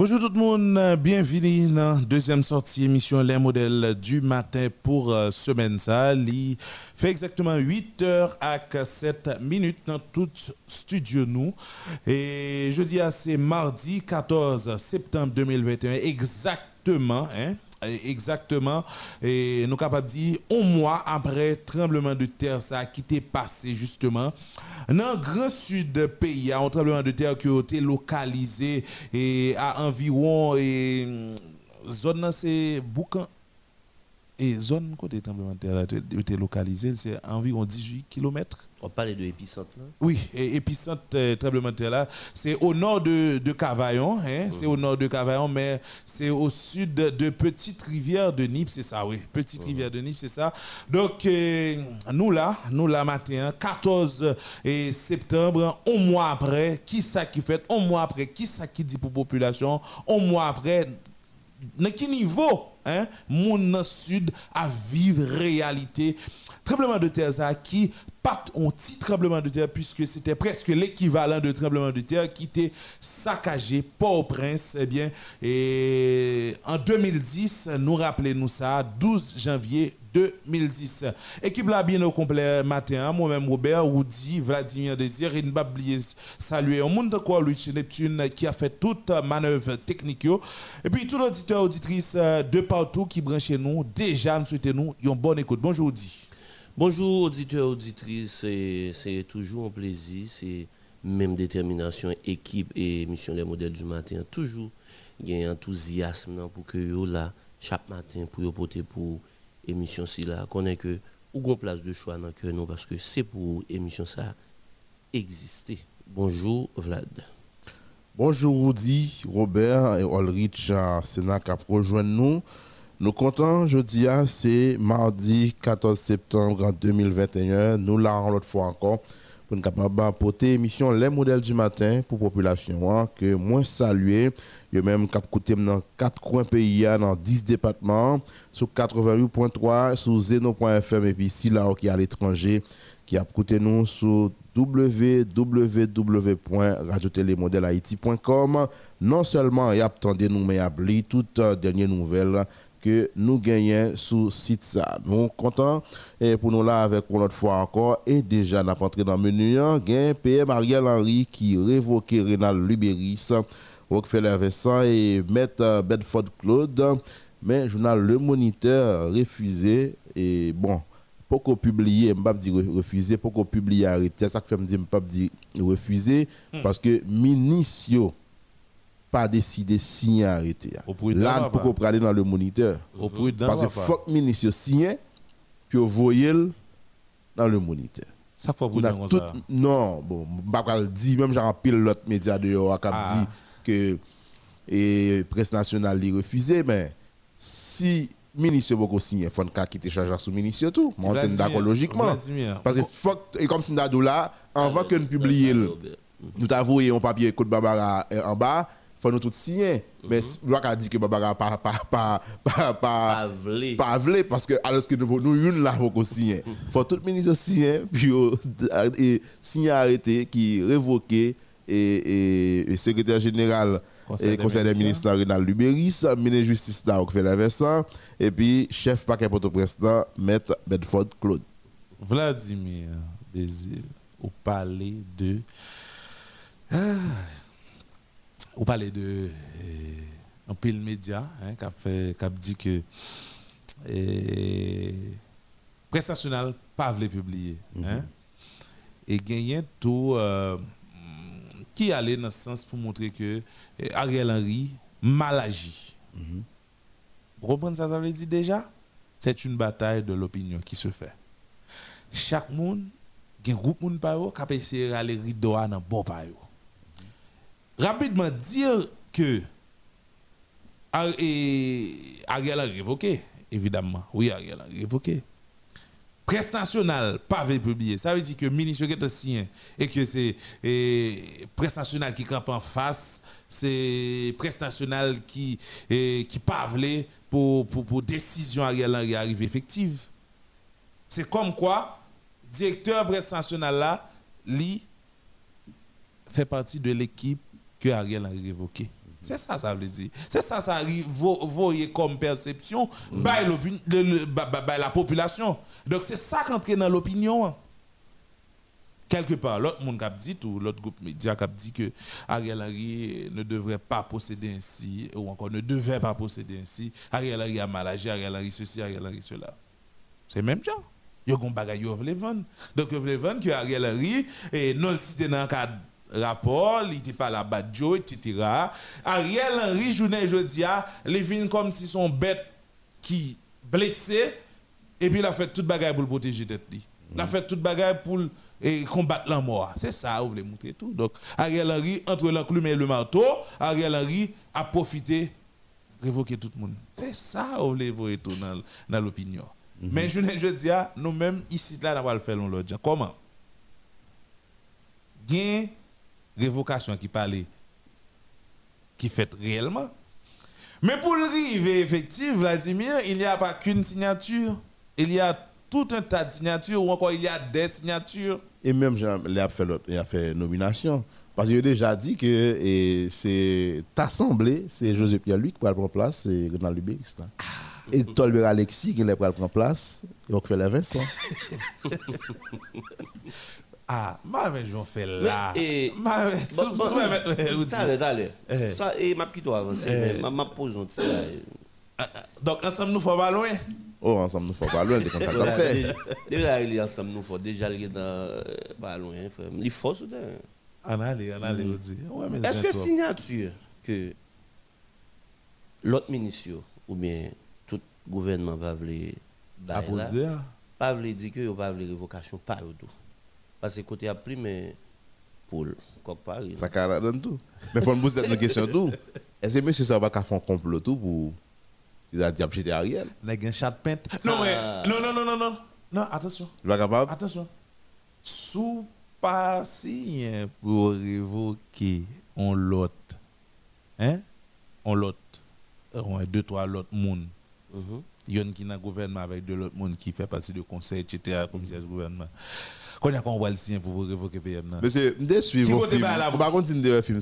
Bonjour tout le monde, bienvenue dans la deuxième sortie émission Les modèles du matin pour euh, semaine ça. Il fait exactement 8 heures à 7 minutes dans tout studio nous. Et je dis à c'est mardi 14 septembre 2021 exactement. Hein? Exactement. Et nous capables de dire, un mois après tremblement de terre, ça a quitté passé justement. Dans le grand sud du pays, un tremblement de terre qui a été localisé et à environ, et, zone c'est Boucan. Et zone côté tremblement de terre a été localisé, c'est environ 18 km. On parle de l'épicentre là. Oui, épicentre euh, tremblement de terre là, c'est au nord de, de Cavaillon, hein, c'est au nord de Cavaillon, mais c'est au sud de, Petite Rivière de Nîmes, c'est ça, oui, Petite Rivière de Nîmes, c'est ça. Donc, euh, nous là, nous là matin, 14 et septembre, un mois après, qui ça qui fait, un mois après, qui ça qui dit pour la population, un mois après, dans quel niveau, hein, mon sud à vivre réalité tremblement de terre ça qui pas un petit tremblement de terre puisque c'était presque l'équivalent de tremblement de terre qui était saccagé Port-au-Prince eh bien et en 2010 nous rappelez-nous ça 12 janvier 2010. Équipe là bien au complet matin, moi-même Robert, Woody, Vladimir Désir, et ne pas oublier saluer un monde quoi Louis Neptune qui a fait toute manœuvre technique. Et puis tout l'auditeur, auditrice de partout qui branche nous, déjà nous souhaitons nous une bonne écoute. Bonjour Woody. Bonjour auditeurs, auditrices, c'est toujours un plaisir, c'est même détermination, équipe et mission des modèles du matin, toujours il a enthousiasme pour que là chaque matin pour porter pour émission si là connaît que ou place de choix dans nous parce que c'est pour émission ça exister. Bonjour Vlad. Bonjour Rudy, Robert et Ulrich Sénat qui rejoint nous. Nous comptons jeudi, c'est mardi 14 septembre 2021. Nous l'avons l'autre fois encore pour nous apporter émission Les modèles du matin pour la population hein, que moi saluer. Il y même cap dans quatre coins pays dans 10 départements sur 88.3 sur zeno.fm et puis ici là qui est à l'étranger qui a écouté nous sur www.radiotélémodèlehaïti.com. Non seulement il a nous mais il a toutes dernières nouvelles que nous gagnons sous site ça. Nous contents et pour nous là avec une autre fois encore et déjà n'a entré dans le menu gain PM Ariel Henry qui révoque Rénal Luberis, Rockefeller Vincent et Maître Bedford Claude mais journal Le Moniteur refusé et bon pourquoi publier, je pas dire refuser, pourquoi publier arrêter, ça fait me dire pas dire refuser hmm. parce que ministre pas décidé de signer arrêter. Là, pour qu'on aller dans le moniteur. Parce que faut que le ministre signe, puis vous voyez dans le moniteur. Ça faut vous tout, ça. Non, bon, je ne pas dire, même j'en pile l'autre média de qui ah. dit que et presse nationale l'a refusé, mais si le ministre beaucoup signé, il faut quitter charge sous le ministre tout. On est d'accord logiquement. Parce que faut, et comme si nous là, avant que nous publions, nous avons un papier de Barbara euh, en bas, faut nous tous signer. Mais je a dit que Barbara pas pas pas pas pas pas parce que alors que nous nous une là pour signer. Faut tout le ministre signer puis et signer arrêté qui révoqué et, et, secrétaire général et conseil des ministres Renal Luberis, ministre de justice Vincent et puis chef paquet porte-président Maître Bedford Claude. Vladimir Désir au palais de ah, vous parlez de euh, un pile média hein, qui a fait qui a dit que euh, presse nationale pas voulu publier mm hein, et gagner tout euh, qui allait dans ce sens pour montrer que Ariel Henry mal agi. Mm Vous comprenez ça, ça veut dire déjà? C'est une bataille de l'opinion qui se fait. Chaque monde, il y a un groupe de qui a essayé de aller rideau dans bon payo rapidement dire que Ariel a révoqué, évidemment. Oui, Ariel a révoqué. Presse nationale, pas publié. Ça veut dire que ministre est signé et que c'est presse nationale qui campe en face, c'est presse nationale qui qui pas pour, pour, pour décision Ariel Henry arrive effective. C'est comme quoi, directeur presse nationale là, lui, fait partie de l'équipe que Ariel a révoqué. C'est ça, ça veut dire. C'est ça, ça arrive, vo- voyez comme perception by, le- by- la population. Donc, c'est ça qui entre dans l'opinion. hein. Quelque part, l'autre monde qui a dit, ou l'autre groupe média qui a dit que Ariel Henry ne devrait pas posséder ainsi, ou encore ne devait pas posséder ainsi. Ariel Henry a mal agi, Ariel Henry ceci, Ariel Henry cela. C'est même genre. Gon bagay yo vle vendre. Donc yo vle vendre que Ariel Henry et non cité dans cadre rapport, il était pas la badjo etc. Ariel Henry journée jodi a, les vin comme si son bête qui blessé et puis il a fait toute bagay pour le protéger tête. Il a fait toute bagay pour et combattre la mort. C'est ça, vous voulez montrer tout. Donc, Ariel Henry, entre l'enclume et le marteau, Ariel Henry a profité révoquer tout le monde. C'est ça, vous voulez voir tout dans, dans l'opinion. Mais je, je dis, ah, nous-mêmes, ici, là, nous allons le faire l'autre. Comment? Une révocation qui parlait, qui fait réellement. Mais pour le arriver effectif, Vladimir, il n'y a pas qu'une signature. Il y a tout un tas de signatures, ou encore il y a des signatures. Et même, il a fait, il a fait nomination. Parce qu'il a déjà dit que c'est assemblée, c'est José Pierre-Louis qui va prendre place, c'est Renal Lubériste. Et Tolber Alexis qui va prendre place, et Rockefeller Vincent. Ah, ma mais je vais faire là. Mais, et- Ma mais, Bon, tu- bon, tu vas mettre- vous T'allez, dire. t'allez. Eh. Ça, et ma petite avancer, Eh. mais ma, ma pose un petit bail. Ah, ah, Donc, ensemble, nous faisons pas loin? Oh, ensemble, nous ne faut pas loin de frère. Il faut soudain. On allez, on allez, vous dire. Ouais, mais Est-ce c'est que toi. signature que l'autre ministre ou bien tout gouvernement va vouloir À poser, hein? pas vouloir dire que yo pas vouloir révocation pas yo tout. Parce que côté a pris mais pour coq Paris. Ça carré dans tout. Mais il faut me poser une question tout. Est-ce que monsieur ça va faire un complot tout pour. Il a dit acheter Ariel? N'a un chat peint. Non, mais, Ah. non, non, non, non, non. Non, attention. Il capable? Attention. Sous pas signé pour révoquer on l'autre. Hein? On l'autre. On a deux, trois l'autre monde. Mhm. Il y en a qui dans le gouvernement avec deux autres monde qui fait partie du conseil, etc., commissaire du gouvernement. Quand on voit le pour vous révoquer PM. Monsieur, je Qui suivre un côté film.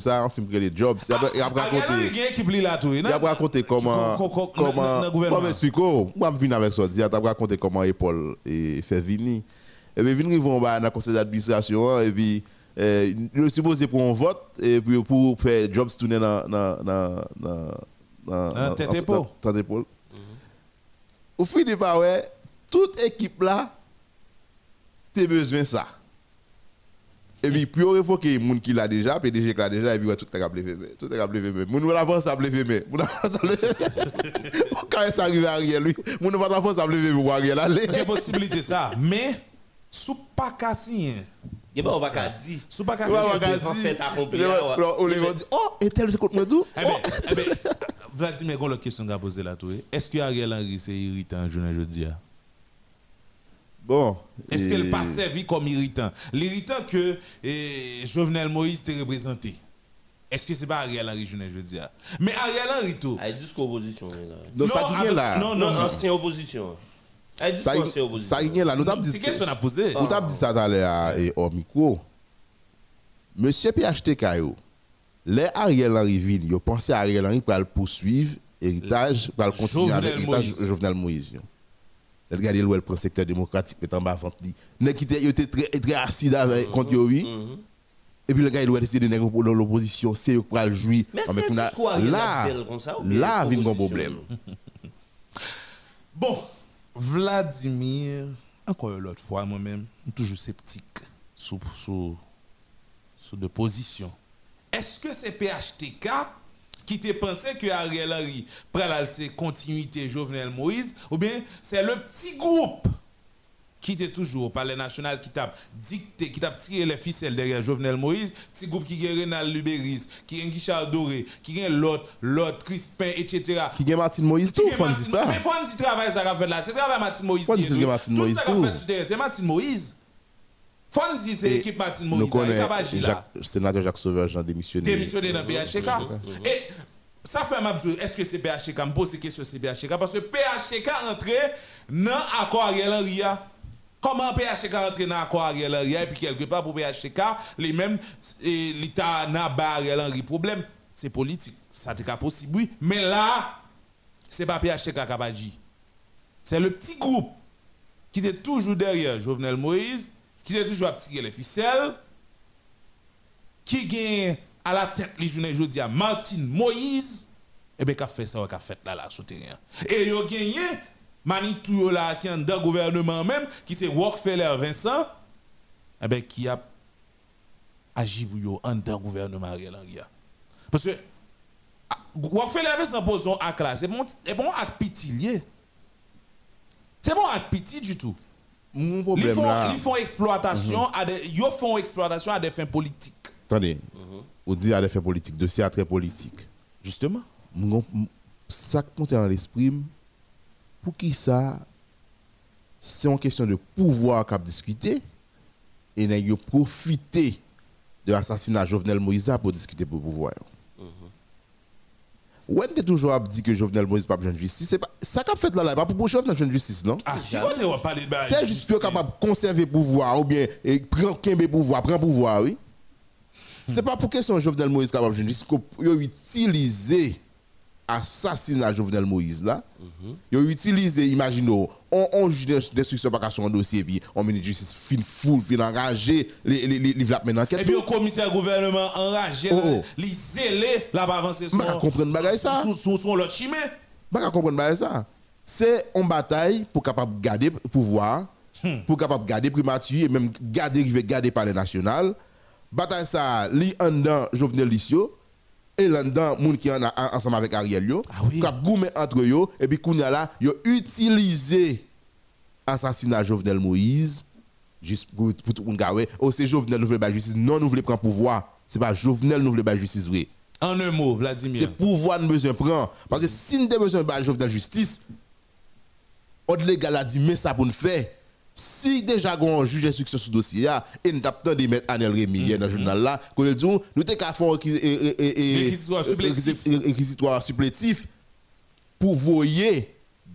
ça, un film qui est les jobs. Il a Ah, a ah, raconté. y a un qui plie là tout? Il a raconté comment. Co- co- co- comment le gouvernement. Moi, oh, je viens avec ça. Il a raconté comment Paul fait venir. Et puis, ils vont dans le conseil d'administration. hein, Et puis, euh, je suppose pour un vote. Et puis, pour faire jobs tourner dans. dans. tête épaule. tête épaule. Au bah ouais, toute équipe là, tu as besoin de ça. Et puis, on révoquer les gens qui l'a déjà, PDG qui l'a déjà, et puis ouais, tout est appelé VME. Tout est appelé VME. Moun avance à appelé VME. Moun avance à appelé Quand ça arrive à Ariel, lui, moun avance à appelé VME pour Ariel aller. Il y a possibilité ça. Mais, sous pas qu'à signer. Il pas on va qu'à dire. Sous pas va en dire. fait accompli. On les va dire, oh, et tel c'est contre moi tout. Vladimir, une autre question que poser là, tout. Est-ce que Ariel Henry c'est irritant, je ne dis pas Bon. Est-ce et- qu'elle pas servi comme irritant? L'irritant que eh, Jovenel Moïse t'a représenté. Est-ce que c'est pas Ariel Henry, je ne veux dire? Mais Ariel Henry, tout. Opposition ça qui est là. Non, Non, non, non. ancien opposition. Ça jusqu'au ancien ça opposition. qui est là. Nous t'avons dit. C'est question à poser. Nous t'avons dit ça à- et au micro. Monsieur PHTK, les Ariel Henry vin, yo pensez à Ariel Henry pour le poursuivre héritage, pour le continuer avec héritage Moïse. de Jovenel Moïse. Yo. Le regardez le prend secteur démocratique, mais en bas avant dit. Nèg qui était très très acide avec contre oui. Mhm. Et puis le gars il doit décider nèg dans l'opposition, c'est yo qui jouir. Mais Ah, c'est là, là vient un problème. Bon, Vladimir, encore une autre fois, moi-même, je suis toujours sceptique sur, sur, sur de position. Est-ce que c'est PHTK qui te pensé que Ariel Henry pral c'est continuité Jovenel Moïse ou bien c'est le petit groupe qui était toujours au palais national qui t'a dicté, qui t'a tiré les ficelles derrière Jovenel Moïse, petit groupe qui a Renal Lubéris, qui a Guichard Doré, qui a l'autre, l'autre, Crispin, etc. Qui gagne Martin Moïse tout, Martin- dire ça. Mais travail ça qu'a fait là, c'est travail Martin Moïse. Tout. Ça qu'a fait c'est Martin Moïse. Dire c'est l'équipe Martin Nous Moïse. il pas là. Sénateur Jacques Sauveur, Jean démissionné. Démissionné dans PHK. Et ça fait m'a est-ce que c'est PHK Me pose ces questions c'est PHK parce que PHK entré dans l'accord Ariel Henry. Comment PHK entré dans l'accord Ariel Henry et puis quelque part pour PHK les mêmes l'État n'a pas Ariel Henry problème. c'est politique. Ça t'est possible, oui. Mais là, c'est pas PHTK Kabadji. C'est le petit groupe qui était toujours derrière Jovenel Moïse, qui était toujours à tirer les ficelles, qui gagne à la tête les journées aujourd'hui à Martine Moïse, et bien, qu'a fait ça, qu'a fait là, là, souterrain. Et il a gagné Manitou là, qui est dans le gouvernement même, qui c'est Rockefeller Vincent, et bien, qui a agi pour en dans le gouvernement Ariel Henry. Parce que Rockefeller Vincent pose un acte là, c'est bon, bon acte pitilier. C'est bon acte petit du tout. Mon Ils problème font, là. ils font exploitation à des, ils font exploitation à des fins politiques. Attendez. On dit à des fins politiques, dossier à très politique. Justement. Ça qui monte dans l'esprit, pour qui ça, c'est une question de pouvoir qu'a discuter et n'a profité de l'assassinat de Jovenel Moïse pour discuter pour le pouvoir. Ou est toujours à dire que Jovenel Moïse pas besoin de justice, c'est pas ça qu'a fait là là, pas pour Jovenel besoin de justice non? Ah, de C'est juste pour capable de conserver le pouvoir ou bien eh, prendre le pouvoir, prendre le pouvoir, oui. C'est pas pour question Jovenel Moïse capable de justice qu'on a utilisé assassinat Jovenel Moïse là. Ils ont utilisé, imaginez, on, juge d'instruction par sur un dossier, puis on ministre de justice fin full, fin les les les maintenant. Et puis, le commissaire gouvernement enragé, Oh, oh. les zélé, là, va avancer M'a comprendre bagay ça. Sous, sous l'autre chimé. Pas qu'à comprendre pas ça. C'est une bataille pour capable garder le pouvoir, pour capable garder primature et même garder garder par les national. Bataille ça, li en dedans Jovenel Lissio et là dedans moun qui en a ensemble avec Ariel yo. Ah oui. Entre yo et puis kounya là, yo utilisé assassinat Jovenel Moïse juste pour pour tout le monde. Oh c'est Jovenel nous voulons pas justice, non nous voulons prendre pouvoir. C'est pas Jovenel nous voulons pas justice vrai. En un mot, Vladimir. C'est pouvoir nous besoin prendre. Parce que si nous avons besoin de Jovenel justice, légal a dit, mais ça pour nous faire. Si déjà on juge d'instruction sur ce dossier et nous avons de mettre Anel Rémy hier dans le journal là, qu'on dit, nous avons qu'à faire Réquisitoire supplétif. pour voyer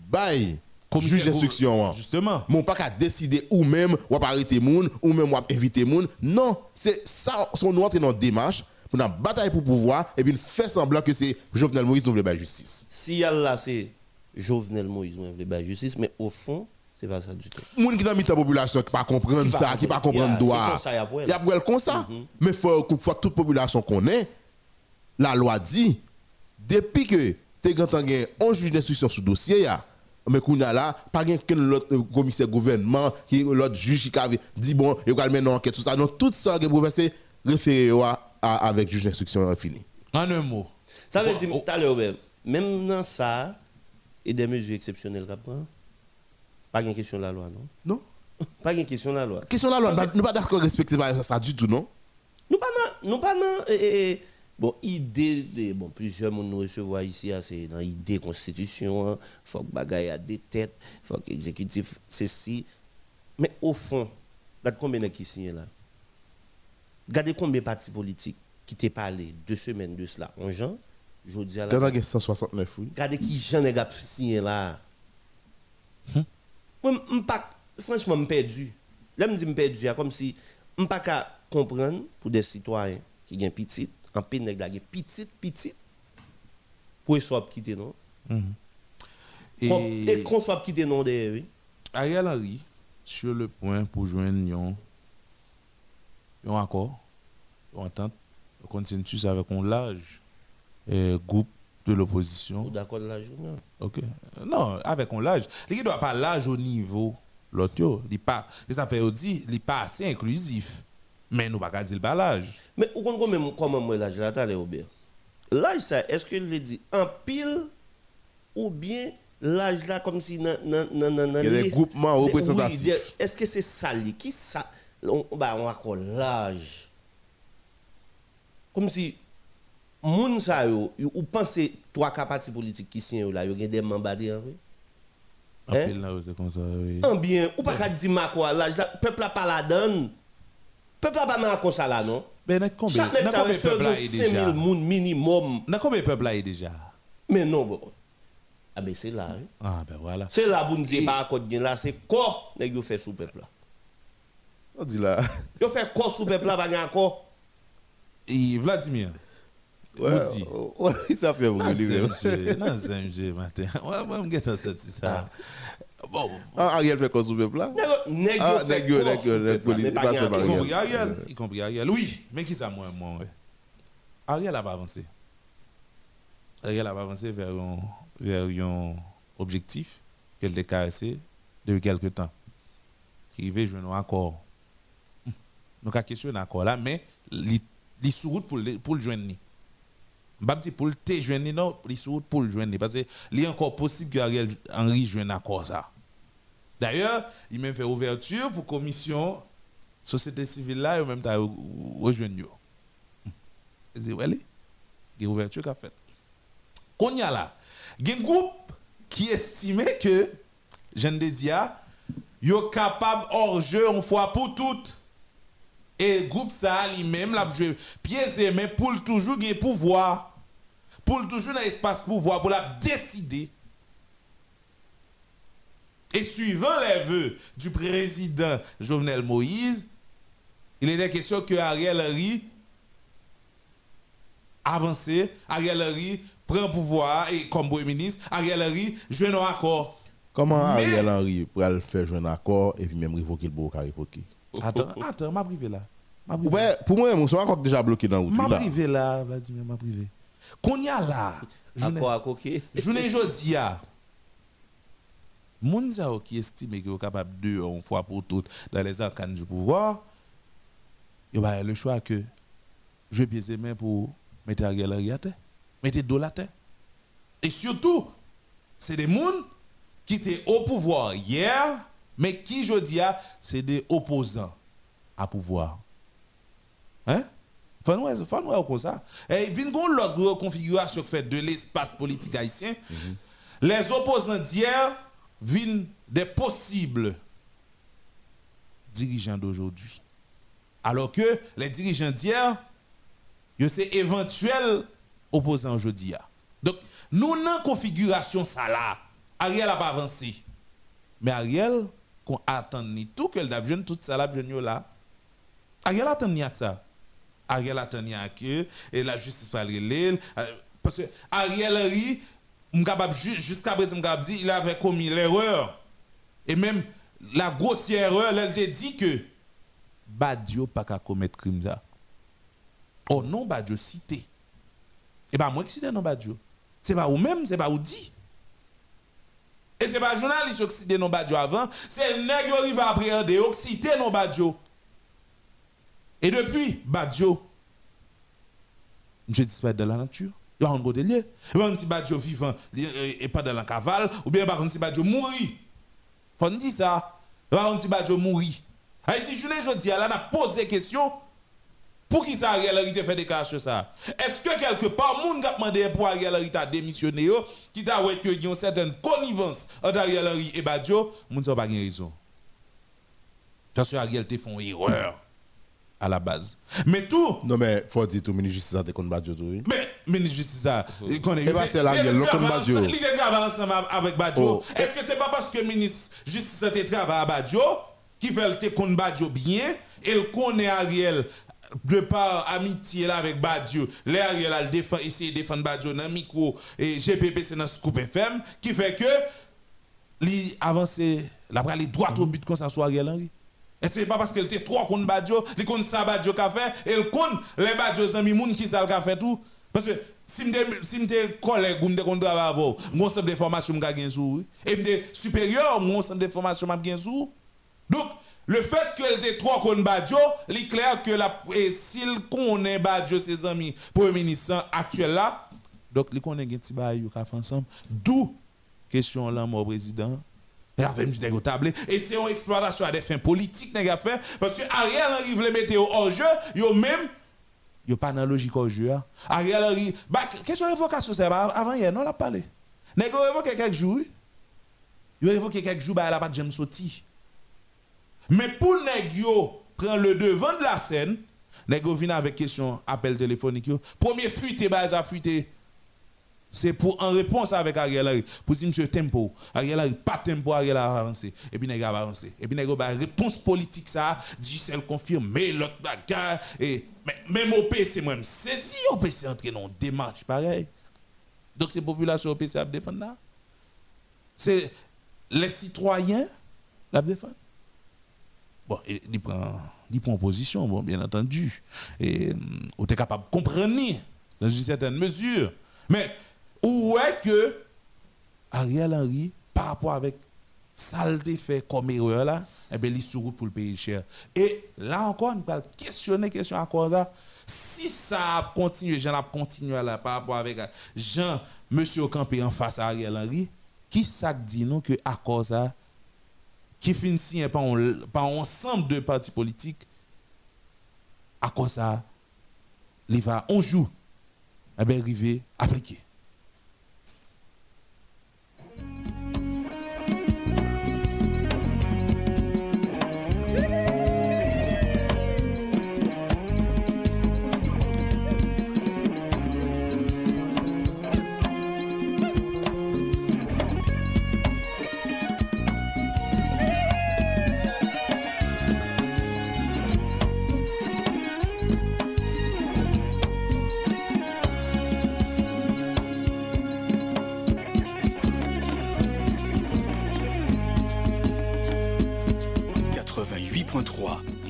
bail Commissaire juge d'instruction. hein. Justement. Mon pas qu'à décider ou même ou pas arrêter moun ou même ou inviter moun. Non, c'est ça son nous dans une démarche pour une bataille pour pouvoir et puis faire semblant que c'est Jovenel Moïse nous veut la justice. Si y a là, c'est Jovenel Moïse, moi, je veux justice, mais au fond, c'est pas ça du tout. Moun qui dans la population qui pas comprendre Qui ça, qui pas comprendre. a- droit. a ça, y a pour elle. Y a pour elle comme ça. Mais faut faut toute population connaît la loi dit depuis que tu as un juge d'instruction sur dossier mais qu'on a là pas qu'un l'autre euh, commissaire gouvernement qui l'autre juge qui a dit bon il va mener une enquête tout ça non tout ça que vous c'est référé à, à- avec juge d'instruction fini. En un mot. Ça veut Bon, dire, oh. tout à l'heure, même, dans ça, et des mesures exceptionnelles qu'on prend, pas une question de la loi, non? Non Pas une question de la loi. Question là, loi, nous pas d'accord respecter ça, ça du tout non? Nous pas nous pas eh, eh, eh, bon, idée, de, bon, plusieurs monde nous recevoir ici, ah, c'est dans idée constitution, hein, faut que bagaille a des têtes, faut que l'exécutif, ceci. Mais au fond, regarde combien de qui signent là? Regardez combien de partis politiques qui t'ont parlé deux semaines de cela en juin, je dis à la Dans la 169 oui. Regardez qui j'en ai signé là. Moi, je pas, franchement, je perdu. Là, je me dis je perdu, c'est comme si je pas qu'à comprendre pour des citoyens qui ont petit, en peine de petit, petit, pour qu'ils soient quittés, non? Et, Et, qu'on soit quitté, non, derrière, oui. Ariel Henry, sur le point pour joindre un, un accord, une entente, un consensus avec un large euh, groupe de l'opposition. Ou D'accord de la journée. Ok. Non, avec un large. Il ne doit pas large au niveau l'autre. Il pas. Et ça fait aussi, il n'est pas assez inclusif. Mais nous ne pouvons pas dire le pas large. Mais qu'on même comment moi l'âge là t'as l'air bien. L'âge ça est-ce que le dit en pile ou bien l'âge là comme si nan nan nan nan Il y a des groupements des- représentatifs. oui, est-ce que c'est ça li? Qui ça? On bah on accorde l'âge. Comme si moun sa yo yo- ou pensez trois partis politiques qui sont là yo gen des membres oui? En Hein? pile, là, c'est comme ça. Oui. En bien ou pas qu'à dire ma quoi l'âge là peuple là pas la donne. Peuple là pas dans comme ça là non? Mais dans combien, ça combien de peuples là est reçoit déjà? 5000 moun minimum. Dans combien là est déjà? Mais non, bon. Ah ben c'est là. hein. Ah, ben voilà. C'est là pour nous dire pas là, c'est quoi nèg yo fait sous peuple là? On dit là Yo fait quoi sous peuple là pas gain encore? Et Vladimir, Ouais, Outi. ouais, ça fait Non, brûler. c'est même. monsieur. Non, c'est monsieur, matin. Ouais, moi, je me sorti ça. Bon, Ah, Ariel fait quoi sous le plat Nèg Ah, yo seulement y Ariel. compris Ariel. Y compris Ariel. Oui, mais qui ça, moi, moi, ouais? Ariel a pas avancé. Ariel a pas avancé vers un, vers un objectif qu'elle a caressé depuis quelque temps. Qui arrivait jouer un accord. Hum. Nous avons questionné un accord là, mais il est sous route pour le, pour le joindre. ni. Pas dire pour te joindre, non, pour le joindre. Parce que il est encore possible que Ariel Henry joigne accord ça. D'ailleurs, il m'a fait ouverture pour commission société civile là et même temps rejoindre. Il dit ouais, il y a ouverture qu'a fait. Qu'on y a là, il y a un groupe qui estimait que jeune Dédia yo capable hors jeu une fois pour toutes. Et groupe ça lui-même l'a joué pieds et mains pour toujours gagner pouvoir. Pour le toujours dans espace pouvoir pour la décider et suivant les vœux du président Jovenel Moïse, il était question que Ariel Henry avance, Ariel Henry prend pouvoir et comme premier ministre, Ariel Henry joue un accord. Comment Mais- Ariel Henry pourrait le faire jouer un accord et puis même révoquer le beau révoquer Attends, attends, m'a privé là. M'a privé. Ouais, pour moi, mon encore déjà bloqué dans le M'a privé là, Vladimir, m'a privé. Qu'on y a là, journée jodi a, moun sa yo qui estime que est capable de une fois pour toutes dans les arcanes du pouvoir, il y a le choix que je pieds et mains pour mettre Ariel Henry à terre, mettre dos la terre. Et surtout, c'est des gens qui étaient au pouvoir hier, mais qui, je dis, c'est des opposants à pouvoir. Hein? Faut nous, faut nous comme ça. Et il y a une autre configuration fait de l'espace politique haïtien. Les opposants d'hier viennent des possibles dirigeants d'aujourd'hui. Alors que les dirigeants d'hier, c'est éventuel opposant aujourd'hui. Donc, nous dans configuration ça là, Ariel a pas avancé. Mais Ariel, qu'on attend ni tout que le jeune tout ça là, là. Ariel attend ni ça. Ariel attend ni à que et la justice va le relire. Euh, parce que Ariel Henry, jusqu'à présent il avait commis l'erreur. Et même la grossière erreur, elle te dit que Badio pas qu'à commettre crime là. Oh non, Badio cité. Et pas moi qui cite non Badio. C'est pas ou même, c'est pas ou dit. Et c'est pas journaliste qui cite non Badio avant, c'est nèg qui après appréhender qui cite non Badio. Et depuis, Badio, je disparaît dans la nature. Il y a un côté lié. Et pas si Badio vivant et pas dans la cavale, ou bien par contre si Badio mourit. Faut dire ça. Par contre si Badio mourit. Haïti, je ne dis là, a posé question. Pour qui ça Ariel Henry fait déclaration ça? Est-ce que quelque part, moun a demandé pour Ariel Henry ta démissionné, qui t'a ouais y a une certaine connivence entre Ariel Henry et Badio, moun sa pas raison. Parce que Ariel te font erreur à la base. Mais tout, Non, mais faut dire tout, le ministre de justice a été contre Badjo, oui. mais ministre justice ça, il connaît. Eh ben, c'est là, il y a travaille Badio. ensemble- Il travaille ensemble avec Badjo. Oh. Est-ce que c'est pas parce que ministre justice a travaille à Badjo qui fait le contre Badjo bien et le connaît Ariel de par amitié là avec Badjo. Les Ariel a le défend essayer de défendre Badjo dans le micro et GPP c'est dans Scoop FM qui fait que li avancer la droit au but comme ça soit Ariel Henry. Et c'est pas parce qu'elle était trop contre Badjo, il compte ça Badjo qu'a fait, il compte les Badjo amis moun qui ça qu'a fait tout. Parce que si m'te si m'te collègue ou m'te contre travail avant, mon ensemble de formation m'a gagné sous et m'te supérieur, mon ensemble de formation m'a gagné sous. Donc le fait qu'elle était trop contre Badjo, il est clair que la et s'il connaît Badjo ses amis premier ministre actuel là, donc il connaît un petit bail qu'a fait ensemble. D'où question là mon président et c'est une exploitation à des fins politiques parce que Ariel Henry voulait mettre hors jeu, yo même yo pas dans logique hors jeu. hein. Ariel Henry, bah question révocation c'est? Pas avant hier non l'a parlé. Nèg révoqué quelques jours. Yo révoqué quelques jours bah elle a pas jamais sorti. Mais pour nèg le devant de la scène, nèg vient avec question appel téléphonique. Premier fuite bah ça fuite C'est pour en réponse avec Ariel Henry, pour dire monsieur tempo, Ariel Henry pas tempo, Ariel a avancé, et puis il a avancé. Et puis il a réponse politique ça, celle confirme, mais l'autre bagarre, et même au PC, moi, saisi au PC entrer dans une démarche pareil. Donc c'est la population au PC à défendre. C'est les citoyens la défendre. Bon, prend, il prend position, bon, bien entendu. Et on est capable de comprendre dans une certaine mesure. Mais où est que Ariel Henry, par rapport avec saleté fait comme erreur là, eh bien, il pour le payer cher. Et là encore, nous allons questionner question à cause ça? Si ça a continué, Jean a continué là par rapport avec Jean, monsieur Campé en face à Ariel Henry, qui ça dit nous que à cause ça, qui finit par, par ensemble de partis politiques, à cause ça, il va, on joue, eh bien, arriver, appliquer.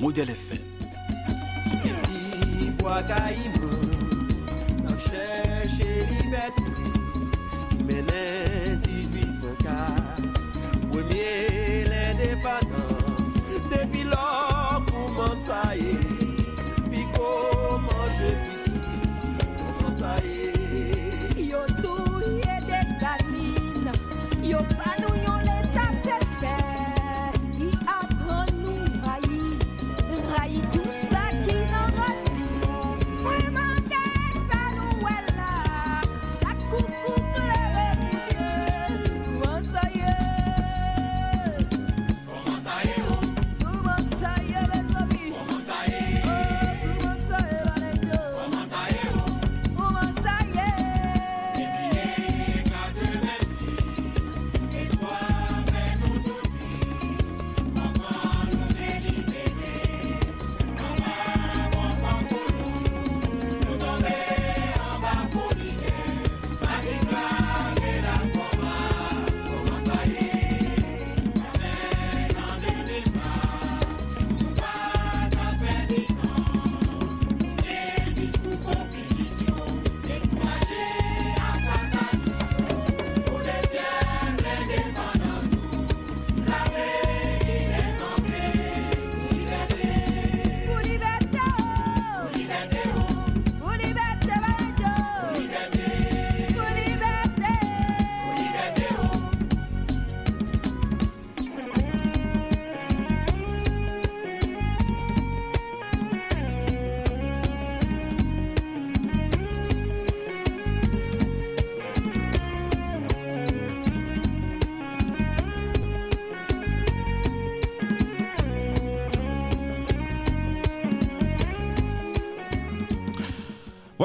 Model FM. Epi Wakaimo, nan chèche liberté, menen 1804, premye l'indépendance, depi lò kouman sa ye, pi kouman je piti, kouman sa ye.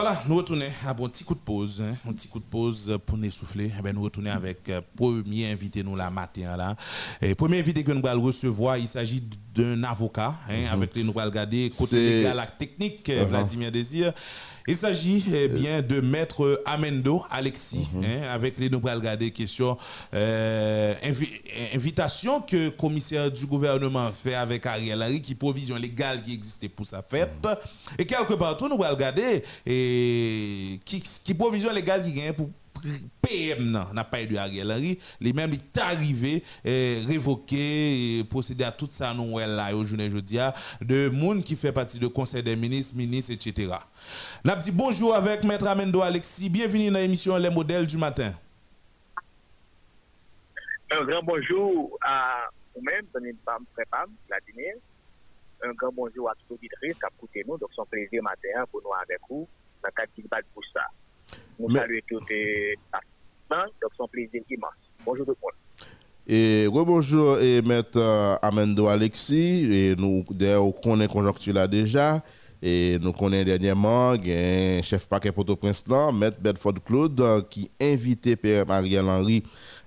Voilà, nous retournons à un petit coup de pause, hein, un petit coup de pause pour nous souffler. Eh ben, nous retournons avec euh, premier invité nous la matin là. Et premier invité que nous allons recevoir, il s'agit d'un avocat hein, avec les nous allons regarder côté légal et technique euh, Vladimir Désir. Il s'agit eh bien de maître Amendo Alexis hein, avec les nous regarder question euh, invi- invitation que le commissaire du gouvernement fait avec Ariel Henry qui provision légale qui existait pour sa fête. Et quelque part tout nous allons regarder et qui, qui provision légale qui gagne pour PM n'a pas de Ariel Henry, les mêmes est arrivé eh, et procéder à tout ça nous là au journée jeudi de monde qui fait partie du conseil des ministres, ministres etc. N'a dit bonjour avec maître Amendo Alexis, bienvenue dans l'émission Les modèles du matin. Un grand bonjour à vous-même, Vladimir. Un grand bonjour à tous les auditeurs qui ont nous. Donc, c'est un plaisir matin pour nous avec vous dans le cadre pour ça. Nous Mais- saluons participants. Donc, c'est un plaisir immense. Bonjour tout le monde. Et rebonjour et maître euh, Amendo Alexis, et nous d'ailleurs on connaît conjoncture là déjà. Et nous connaissons dernièrement, un chef paquet Port-au-Prince là, Maître Bedford Claude, euh, qui invitait PM Ariel Henry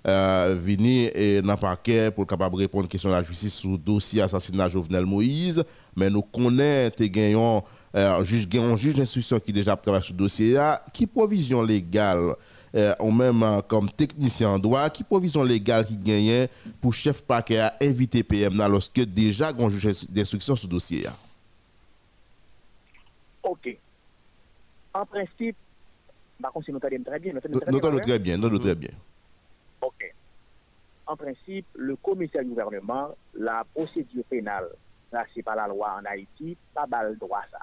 euh, venir et dans le paquet pour capable répondre aux questions de la justice sur le dossier assassinat Jovenel Moïse. Mais nous connaissons, gagnons, euh, juge, un juge d'instruction qui déjà travaille sur le dossier qui provision légale euh, ou même euh, comme technicien en droit, qui provision légale qui gagne pour chef paquet à inviter PM là, lorsque déjà un juge d'instruction sur le dossier là? Ok. En principe, par contre, si nous entendons très bien, nous entendons très bien, nous très bien. Ok. En principe, le commissaire du gouvernement, la procédure pénale tracée par la loi en Haïti, pas le droit ça.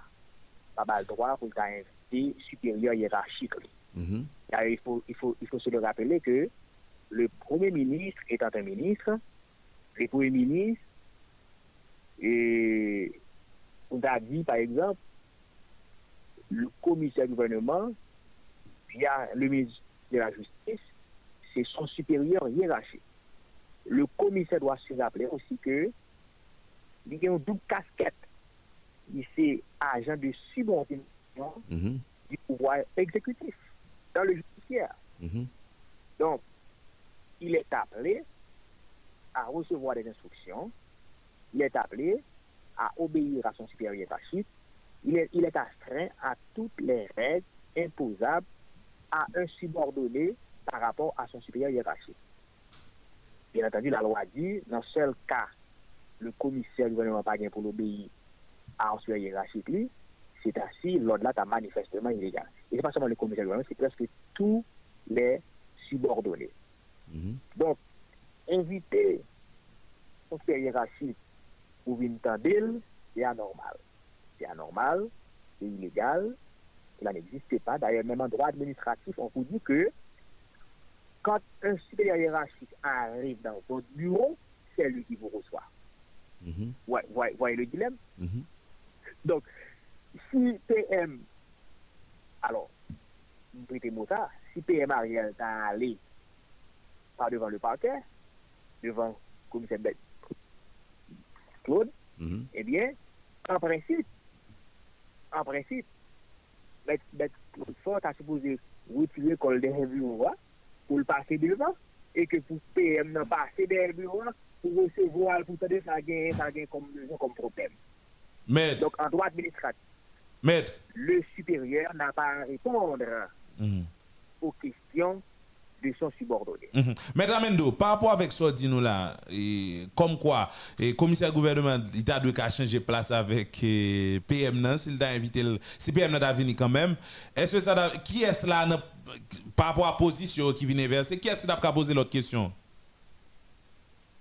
Pas mal le droit pour invité supérieur hiérarchique. Mhm. Il faut, il, faut, il faut se le rappeler que le Premier ministre étant un ministre, le Premier ministre, et on a dit par exemple, le commissaire du gouvernement, via le ministre de la Justice, c'est son supérieur hiérarchique. Le commissaire doit se rappeler aussi que il y a une double casquette. Il c'est agent de subordination Mhm. du pouvoir exécutif dans le judiciaire. Mhm. Donc, il est appelé à recevoir des instructions, il est appelé à obéir à son supérieur hiérarchique, il est, il est astreint à toutes les règles imposables à un subordonné par rapport à son supérieur hiérarchique. Bien entendu, la loi dit, dans seul cas, le commissaire du gouvernement pas pour l'obéir à un supérieur hiérarchique, lui, c'est ainsi, l'ordre là, est manifestement illégal. Et c'est pas seulement le commissaire gouvernement, c'est presque tous les subordonnés. Mhm. Donc, inviter son supérieur hiérarchique pour venir tendre, c'est anormal. C'est anormal, c'est illégal, cela n'existe pas. D'ailleurs, même en droit administratif, on vous dit que quand un supérieur hiérarchique arrive dans votre bureau, c'est lui qui vous reçoit. Mhm. Ouais, voyez, voyez le dilemme? Mhm. Donc, si PM, alors, prêtez mot ça, si PM Ariel est allé par devant le parquet, devant le commissaire Claude, Mhm. eh bien, en principe, en principe, Bet Claude Fort a supposé retirer le col des bureaux pour le passer devant, et que pour PM n'a passer des bureaux pour recevoir, pour ça ça gagne comme, comme problème. Maître, Donc, en droit administratif, maître. le supérieur n'a pas à répondre Mhm. aux questions de son subordonné. Mhm. Maître Amendo, par rapport avec ça, dis-nous là, et comme quoi, et commissaire gouvernement, il a dû changer place avec eh, PM, nan, s'il t'a invité, le- si PM n'a venu quand même, est-ce que ça, da- qui est-ce là, par rapport à la position qui vient verser, qui est-ce qui a posé l'autre question?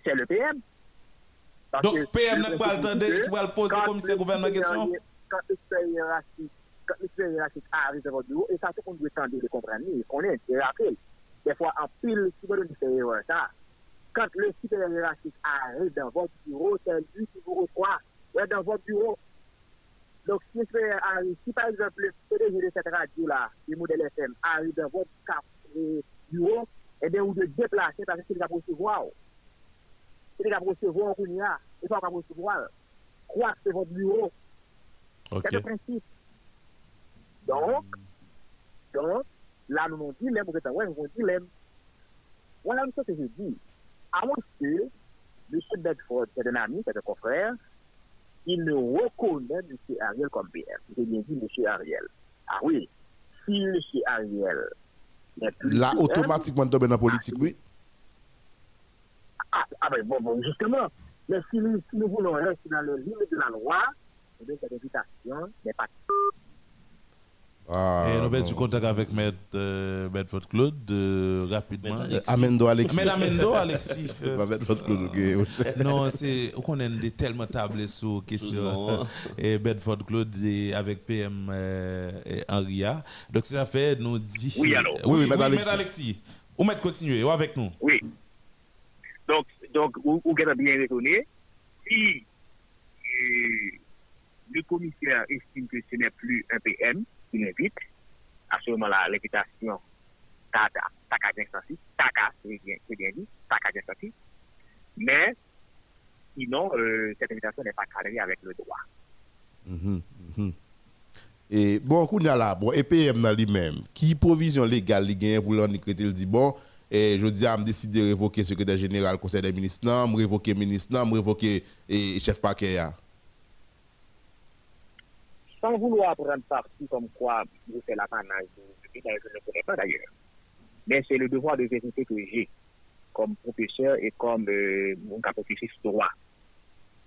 C'est le PM. Donc, PM n'a pas le temps de poser comme c'est gouvernement question. Quand l'expérience arrive dans votre bureau, et ça, c'est qu'on doit tenter de comprendre, on est, c'est rappel, des fois, en pile, si vous erreur, ça, quand le supérieur hiérarchique arrive dans votre bureau, c'est lui qui vous reçoit, est dans votre bureau. Donc, si, arrive, si par exemple le PDG de cette radio-là, le modèle FM, arrive ah, dans votre euh, bureau, eh bien, vous devez déplacer parce qu'il va recevoir. C'est pour recevoir qu'on y a. Et pas recevoir. Croire c'est votre bureau. C'est le principe. Donc, donc, là, nous avons dit, nous avons dit. Voilà ce que je dis. Avant que M. Bedford, c'est un ami, c'est un confrère, il ne reconnaît M. Ariel comme PM. J'ai bien dit M. Ariel. Ah oui, si M. Ariel Là, automatiquement, dans la politique, oui. Ah, ah ben bon, bon, justement. Mais si nous, si nous voulons rester dans le limite de la loi, eh bien, cette invitation n'est pas Ah, Et nous avons du contact avec Maître euh, Bedford Claude, euh, rapidement. Maître Alexis. Amendo Alexis. Maître Amendo, Alexis. euh, Pas votre Claude, ok. non, c'est on est tellement tablés sur question et Bedford Claude avec PM euh, et Henria. Donc ça fait nous dit Oui, allô? Oui, Oui, oui, Maître Maître Alexis. Alexis. Ou mettre continuer ou avec nous. Oui. Donc, donc vous avez bien retourné. Si euh, le commissaire estime que ce n'est plus un PM qui l'invite, à ce moment-là, l'invitation, t'as qu'à bien qu'à, c'est bien, dit, t'as qu'à bien. Mais, sinon, euh, cette invitation n'est pas cadrée avec le droit. Mhm, mhm. Et bon, coup là, bon, EPM dans lui-même, qui provision légale li gagne pour il dit bon, et je dis à me décider de révoquer secrétaire général conseil des ministres, non, me révoquer ministre, non, me révoquer et chef paquet ya. sans vouloir prendre parti comme quoi je fais l'apanage du je ne le connais pas d'ailleurs. Mais c'est le devoir de vérité que j'ai comme professeur et comme euh, mon capoticiste droit.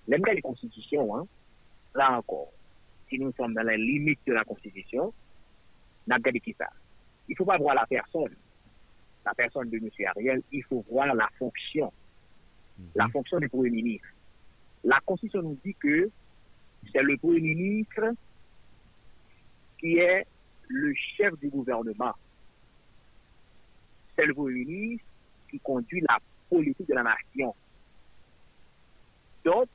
Même dans les constitutions, hein, là encore, si nous sommes dans les limites de la constitution, n'a ça. Il ne faut pas voir la personne, la personne de M. Ariel, il faut voir la fonction, la fonction du Premier ministre. La constitution nous dit que c'est le Premier ministre qui est le chef du gouvernement. C'est le Premier ministre qui conduit la politique de la nation. Donc,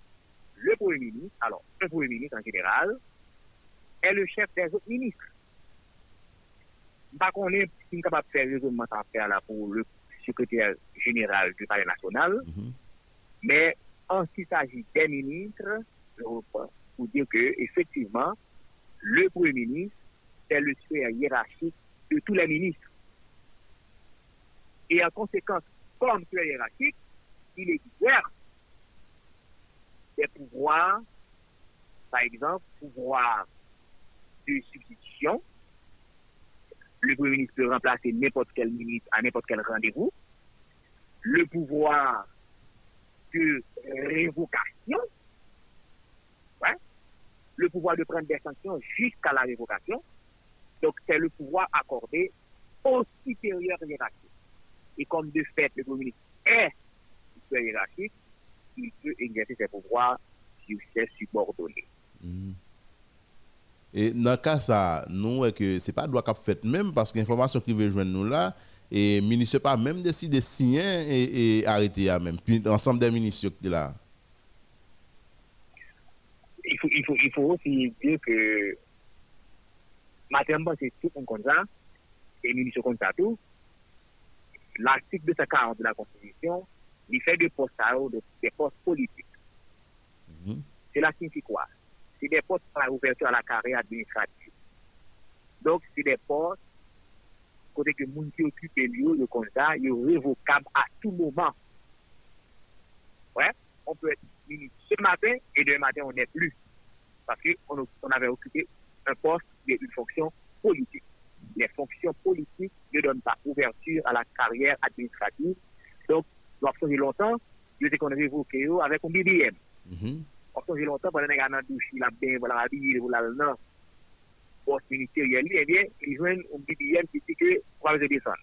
le Premier ministre, alors, le Premier ministre en général, est le chef des autres ministres. Par contre, on est capable de faire raisonnement à faire là pour le secrétaire général du Palais national, mais en ce qui s'agit des ministres, je reprends pour dire que, effectivement, le Premier ministre, c'est le sphère hiérarchique de tous les ministres. Et en conséquence, comme sphère hiérarchique, il exerce des pouvoirs, par exemple, pouvoir de substitution. Le Premier ministre peut remplacer n'importe quel ministre à n'importe quel rendez-vous. Le pouvoir de révocation. Le pouvoir de prendre des sanctions jusqu'à la révocation. Donc, c'est le pouvoir accordé au supérieur hiérarchique. Et comme de fait, le Premier ministre est supérieur hiérarchique, il peut exercer ses pouvoirs sur ses subordonnés. Et dans le cas ça, nous, que c'est pas droit qu'a fait même parce que l'information qui veut joindre nous là, et le ministre pas même décidé de signer et, et arrêter là même. Puis ensemble des ministres qui là. Il faut, il faut, il faut aussi dire que matériellement, c'est tout comme ça, et ministre comme ça tout. L'article 240 de la Constitution, il fait des postes à des postes politiques. Cela signifie quoi? C'est des postes par ouverture à la carrière administrative. Donc, c'est des postes côté que moun qui occupe le lieu, le contrat, il est révocable à tout moment. Ouais, on peut être ministre ce matin et demain matin, on n'est plus. Parce qu'on on avait occupé un poste d'une fonction politique. Les fonctions politiques ne donnent pas ouverture à la carrière administrative. Donc, lorsque j'ai longtemps, je sais qu'on révoqué avec un BBM. Lorsque j'ai longtemps, pendant que j'ai douche, il a bien, voilà, habillé, voilà, non. Poste ministériel, eh bien, ils joignent un BBM qui dit que, on va descendre.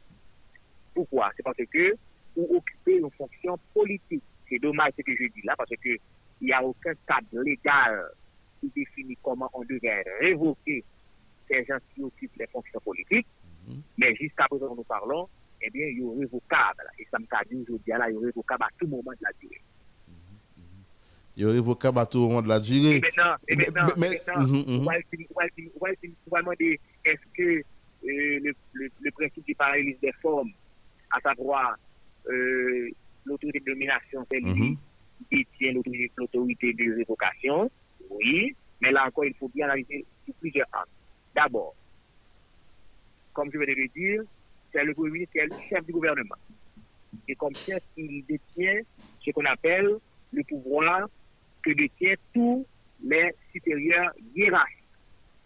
Pourquoi? C'est parce que vous occupez une fonction politique. C'est dommage ce que je dis là, parce que il n'y a aucun cadre légal qui définit comment on devrait révoquer ces gens qui occupent les fonctions politiques. Mais jusqu'à présent, nous parlons, eh bien, il est révocable. Et ça me dit aujourd'hui, là, il est révocable à tout moment de la durée. Il est révocable à tout moment de la durée. Et maintenant, et maintenant, mais- maintenant, Mhm, mhm. on va demander est-ce que euh, le, le, le principe du parallélisme des formes, à savoir euh, l'autorité de domination, c'est lui Mhm. qui détient l'autorité de révocation, oui, mais là encore, il faut bien analyser sur plusieurs angles. D'abord, comme je venais de le dire, c'est le Premier ministre qui est le chef du gouvernement. Et comme chef, il détient ce qu'on appelle le pouvoir que détient tous les supérieurs hiérarchiques.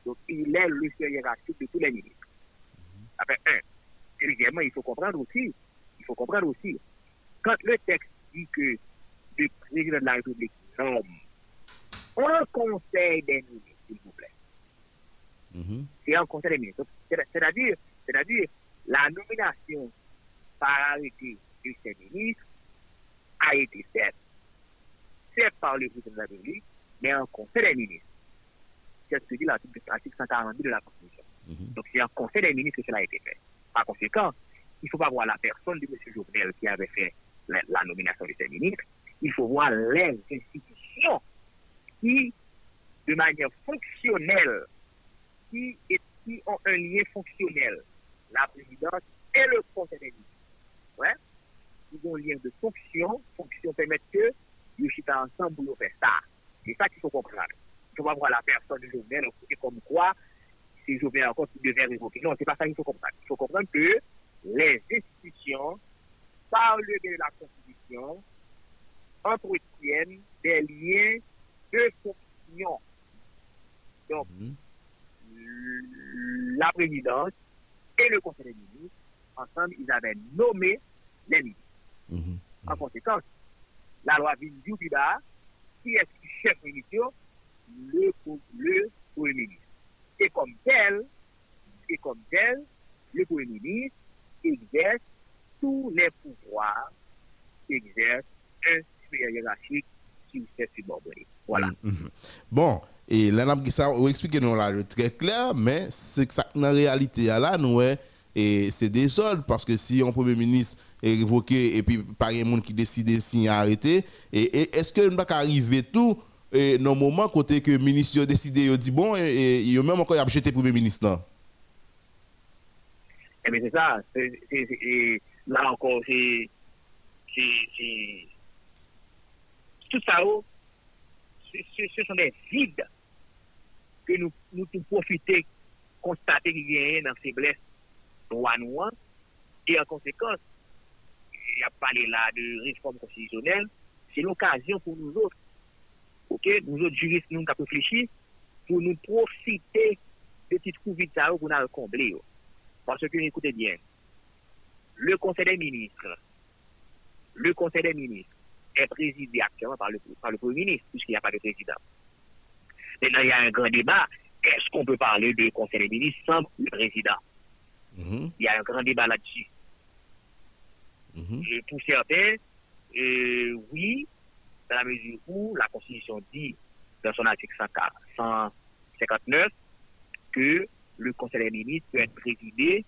Donc, il est le supérieur hiérarchique de tous les ministres. Enfin, un. Deuxièmement, il faut comprendre aussi, il faut comprendre aussi, quand le texte dit que le président de la République nomme un conseil des ministres, s'il vous plaît, Mhm. c'est un conseil des ministres. C'est-à-dire, la nomination par arrêté de ces ministres a été faite, par le président de la République, mais en conseil des ministres. C'est ce que dit l'article l'article 142 de la Constitution. Mhm. Donc, c'est en conseil des ministres que cela a été fait. Par conséquent, il ne faut pas voir la personne de M. Jovenel qui avait fait la, la nomination de ces ministres. Il faut voir les institutions qui, de manière fonctionnelle, qui, qui ont un lien fonctionnel, la présidence et le conseil des ministres. Ouais. Ils ont un lien de fonction. Fonction permet que ils soient ensemble pour faire ça. C'est ça qu'il faut comprendre. Il ne faut pas voir la personne de Jovenel comme quoi c'est Jovenel encore devait révoquer. Non, c'est pas ça qu'il faut comprendre. Il faut comprendre que les institutions, par le biais de la Constitution, entretiennent des liens de fonction. Donc, la présidence et le conseil des ministres, ensemble, ils avaient nommé les ministres. Mhm. En conséquence, la loi vient qui est le chef ministre, le, le premier ministre. Et comme tel, et comme tel, le premier ministre exerce tous les pouvoirs qu'exerce un supérieur hiérarchique qui s'est subordonné. Voilà. Mhm. Bon, et là, vous expliquez nous là très clair, mais c'est que ça, la réalité, là, nous, ouais, et c'est des ordres, parce que si un premier ministre est révoqué et puis par un monde qui décide de s'y arrêter, et, et est-ce que nous pas arriver tout, et dans le moment côté que le ministre a décidé, il dit bon, et, il a même encore le premier ministre là. Eh bien, c'est ça. C'est- là encore, c'est. c'est- Tout ça, oh, ce, sont des vides que nous, nous profiter, constater qu'il y a dans faiblesse Et en conséquence, il y a parlé là de réforme constitutionnelle. C'est l'occasion pour nous autres, ok, nous autres juristes, nous avons réfléchi pour nous profiter de petites trous vides nous combler. oh. Parce que, écoutez bien, le Conseil des ministres, le Conseil des ministres est présidé actuellement par le, par le Premier ministre, puisqu'il n'y a pas de président. Maintenant, il y a un grand débat. Est-ce qu'on peut parler de Conseil des ministres sans le président? Mhm, Il y a un grand débat là-dessus. mhm, Et pour certains, euh, oui, dans la mesure où la Constitution dit, dans son article 104 159, que le Conseil des ministres peut être présidé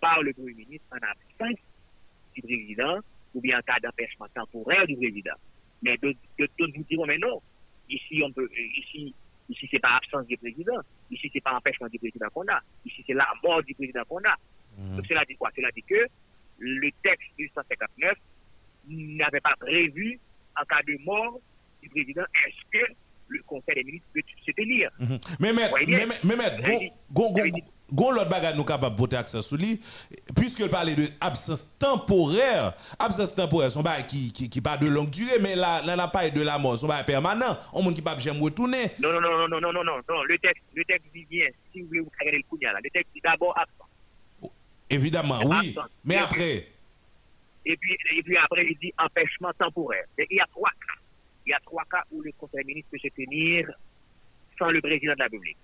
par le Premier ministre en absence du président ou bien en cas d'empêchement temporaire du président. Mais d'autres d'autres vous diront, mais non, ici, on peut, euh, ici, ici c'est pas absence du président, ici c'est pas empêchement du président qu'on a, ici c'est la mort du président qu'on a. Donc cela dit quoi? Cela dit que le texte du 159 n'avait pas prévu, en cas de mort du président, est-ce que le Conseil des ministres peut se tenir? Mais mais, mais maître, Ouais, gon, gon, l'autre bagarre nous capable de voter accent lui, puisque parlait de absence temporaire, absence temporaire, son qui, qui, qui pas de longue durée, mais là, là, n'a pas de la mort, son bail permanent, on monde qui pas jamais retourner. Non, non, non, non, non, non, non, non, le texte, le texte dit bien, si vous voulez vous regarder le coup là, le texte dit d'abord absent. Évidemment, oui. Mais après, Et puis, et puis après, il dit empêchement temporaire. Et il y a trois cas. Il y a trois cas où le Conseil des ministres peut se tenir sans le président de la République.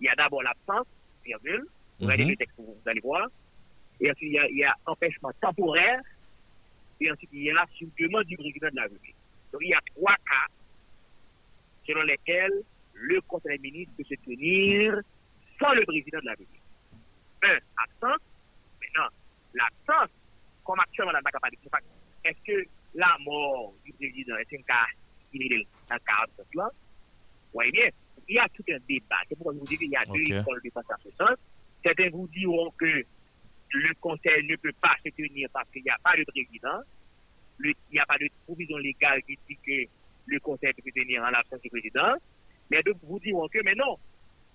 Il y a d'abord l'absence, virgule. Vous regardez Mhm. le texte, vous allez voir. Et ensuite, il y a, il y a empêchement temporaire. Et ensuite, il y a sur demande du président de la République. Donc, il y a trois cas selon lesquels le Conseil des ministres peut se tenir sans le président de la République. Un, absence. Maintenant, l'absence, comme actuellement dans le est-ce que la mort du président est un cas qui est un cas absence là? Oui, bien. Il y a tout un débat. C'est pourquoi je vous dis qu'il y a deux Ok. écoles de pensée en ce sens. Certains vous diront que le Conseil ne peut pas se tenir parce qu'il n'y a pas de président. Le- il n'y a pas de provision légale qui dit que le Conseil peut se tenir en l'absence du président. Mais d'autres vous diront que, mais non,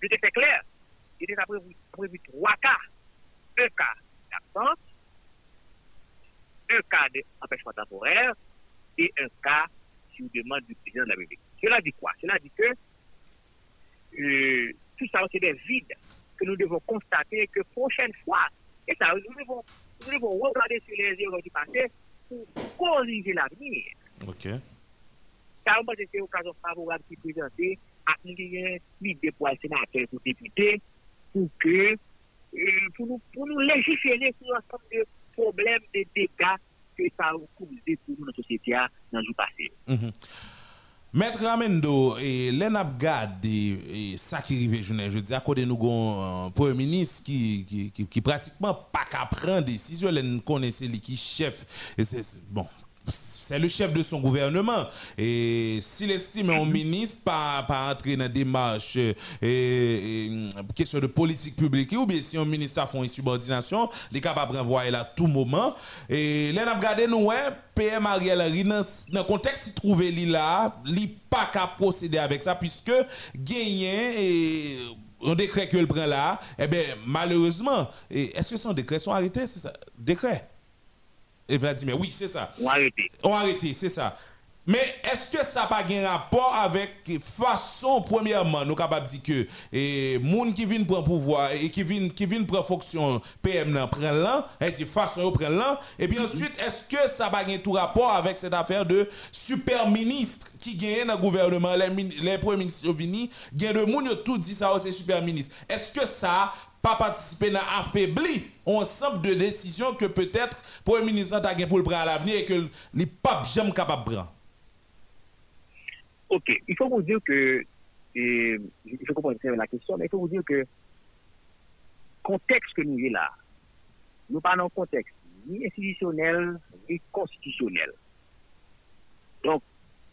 le texte est clair. Il était prévu, prévu trois cas. Un cas d'absence, un cas d'empêchement temporaire et un cas sur demande du président de la République. Cela dit quoi? Cela dit que euh, tout ça, c'est des vides que nous devons constater que prochaine fois, et ça, nous devons, nous devons regarder sur les erreurs du passé pour corriger l'avenir. ok. Ça, moi, c'est une occasion favorable qui est présentée à l'idée pour le sénateur, pour le député, pour que, euh, pour nous, pour nous légiférer sur l'ensemble de problèmes, de dégâts que ça a causé pour nous, notre société, dans le jour passé. Mhm. Maître Ramendo, et l'ENAP garde et ça qui arrive, je dis, à côté nous avons un premier ministre qui, qui, qui, pratiquement pas qu'à prendre décision, connaissons lui qui chef, et bon, c'est le chef de son gouvernement. Et s'il estime un ministre pas, pas entrer dans des démarches et, et, question de politique publique, ou bien si un ministre a fait une subordination, il est capable de renvoyer là à tout moment. Et là, a regardé nous, ouais, PM Ariel Henry, dans le contexte il trouve là, il pas qu'à procéder avec ça, puisque gagné et un décret que le prend là, eh bien, malheureusement, est-ce que son décret sont arrêtés, c'est ça? Décret Et Vladimir, oui, c'est ça. On arrêté. ont arrêté, c'est ça. Mais est-ce que ça n'a pas un rapport avec façon, premièrement, nous capables de dire que les gens qui viennent prendre pouvoir et qui viennent, qui viennent prendre fonction PM prennent là, et dit façon et puis ensuite, est-ce que ça n'a pas un tout rapport avec cette affaire de super ministre qui gagne dans le gouvernement, les, les premiers ministres vini, gagne de ont tout dit ça, oh, c'est super ministre. Est-ce que ça pas participer à affaiblir un ensemble de décisions que peut-être Premier ministre a pour le prendre à l'avenir et que les papes jamais capable de prendre? Ok, il faut vous dire que, et, je comprends bien la question, mais il faut vous dire que contexte que nous est là, nous parlons contexte ni institutionnel, ni constitutionnel. Donc,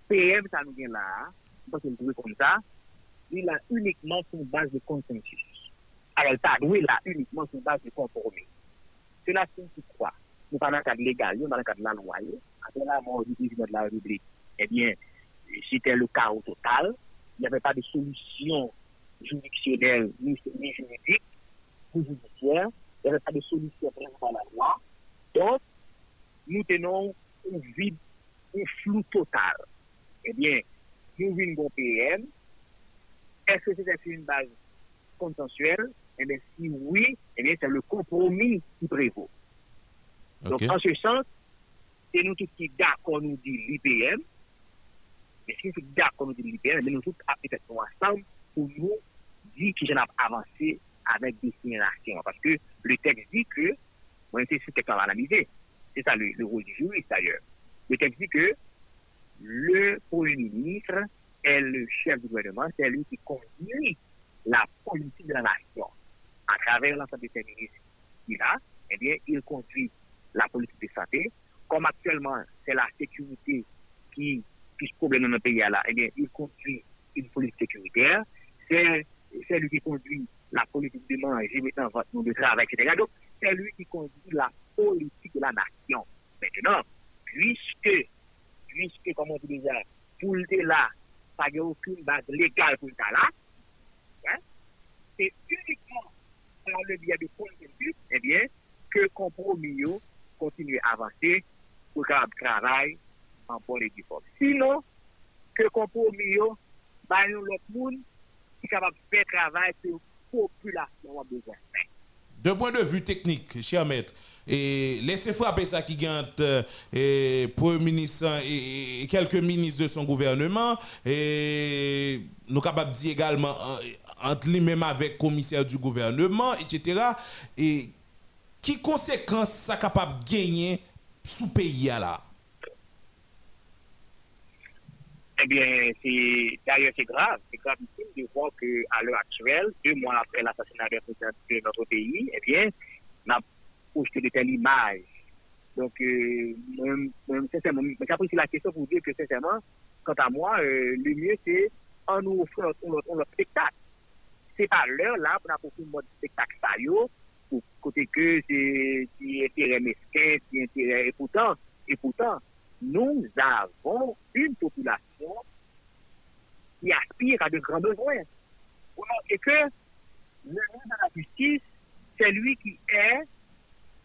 PM, ça nous vient là, parce que nous trouvons comme ça, il a uniquement sur base de consensus. Alors, ça doué là uniquement sur base de compromis. Cela signifie quoi Nous parlons dans le cadre légal, nous dans le cadre de la loi. Après la mort du président de la République, eh bien, c'était le chaos total. Il n'y avait pas de solution juridictionnelle ni, ni juridique ni judiciaire. Il n'y avait pas de solution prévue par la loi. Donc, nous tenons un vide, un flou total. Eh bien, nous venons PM. Est-ce que c'était sur une base consensuelle Eh bien, si oui, eh bien, c'est le compromis qui prévaut. Donc, en ce sens, c'est nous tous qui d'accord nous dit l'IPM, mais si nous d'accord nous dit l'IPM, mais nous tous peut-être ensemble pour nous dire que j'en ai avancé avec destination. Parce que le texte dit que, moi, c'est ce texte qu'on va analyser. C'est ça le, le rôle du juriste d'ailleurs. Le texte dit que le Premier ministre est le chef du gouvernement, c'est lui qui conduit la politique de la nation. À travers l'ensemble de ses ministres qu'il a, eh bien, il conduit la politique de santé. Comme actuellement, c'est la sécurité qui pose problème dans notre pays là, eh bien, il conduit une politique sécuritaire. C'est lui qui conduit la politique de manger, mettant votre nom de travail, etc. Donc, c'est lui qui conduit la politique de la nation. Maintenant, puisque, puisque, comme on dit déjà, pour le là, pas de aucune base légale pour le là, hein, c'est uniquement par le biais de consensus, eh bien, que compromis continue à avancer pour le travail en bonne et due forme. Sinon, que compromis bah, nous, l'autre monde, qui est capable de faire travail que la population a besoin. de point de vue technique, cher maître, laissez frapper ça qui gagne euh, Premier ministre et, et quelques ministres de son gouvernement, et nous capables dire également euh, entre lui-même avec commissaire du gouvernement, etc. Et qui conséquences ça capable de gagner sous pays là? Eh bien, c'est d'ailleurs c'est grave, c'est gravissime de voir que à l'heure actuelle, deux mois après l'assassinat de notre pays, eh bien, on a projeté de telles images. Donc, euh, sincèrement, j'apprécie la question pour dire que sincèrement, quant à moi, euh, le mieux c'est en nous offrant notre, spectacle. C'est pas l'heure là pour avoir un mode spectacle ça pour côté que c'est c'est intérêt mesquin, c'est intérêt et pourtant, et pourtant, nous avons une population qui aspire à de grands besoins. Et que le ministre de la Justice, c'est lui qui est,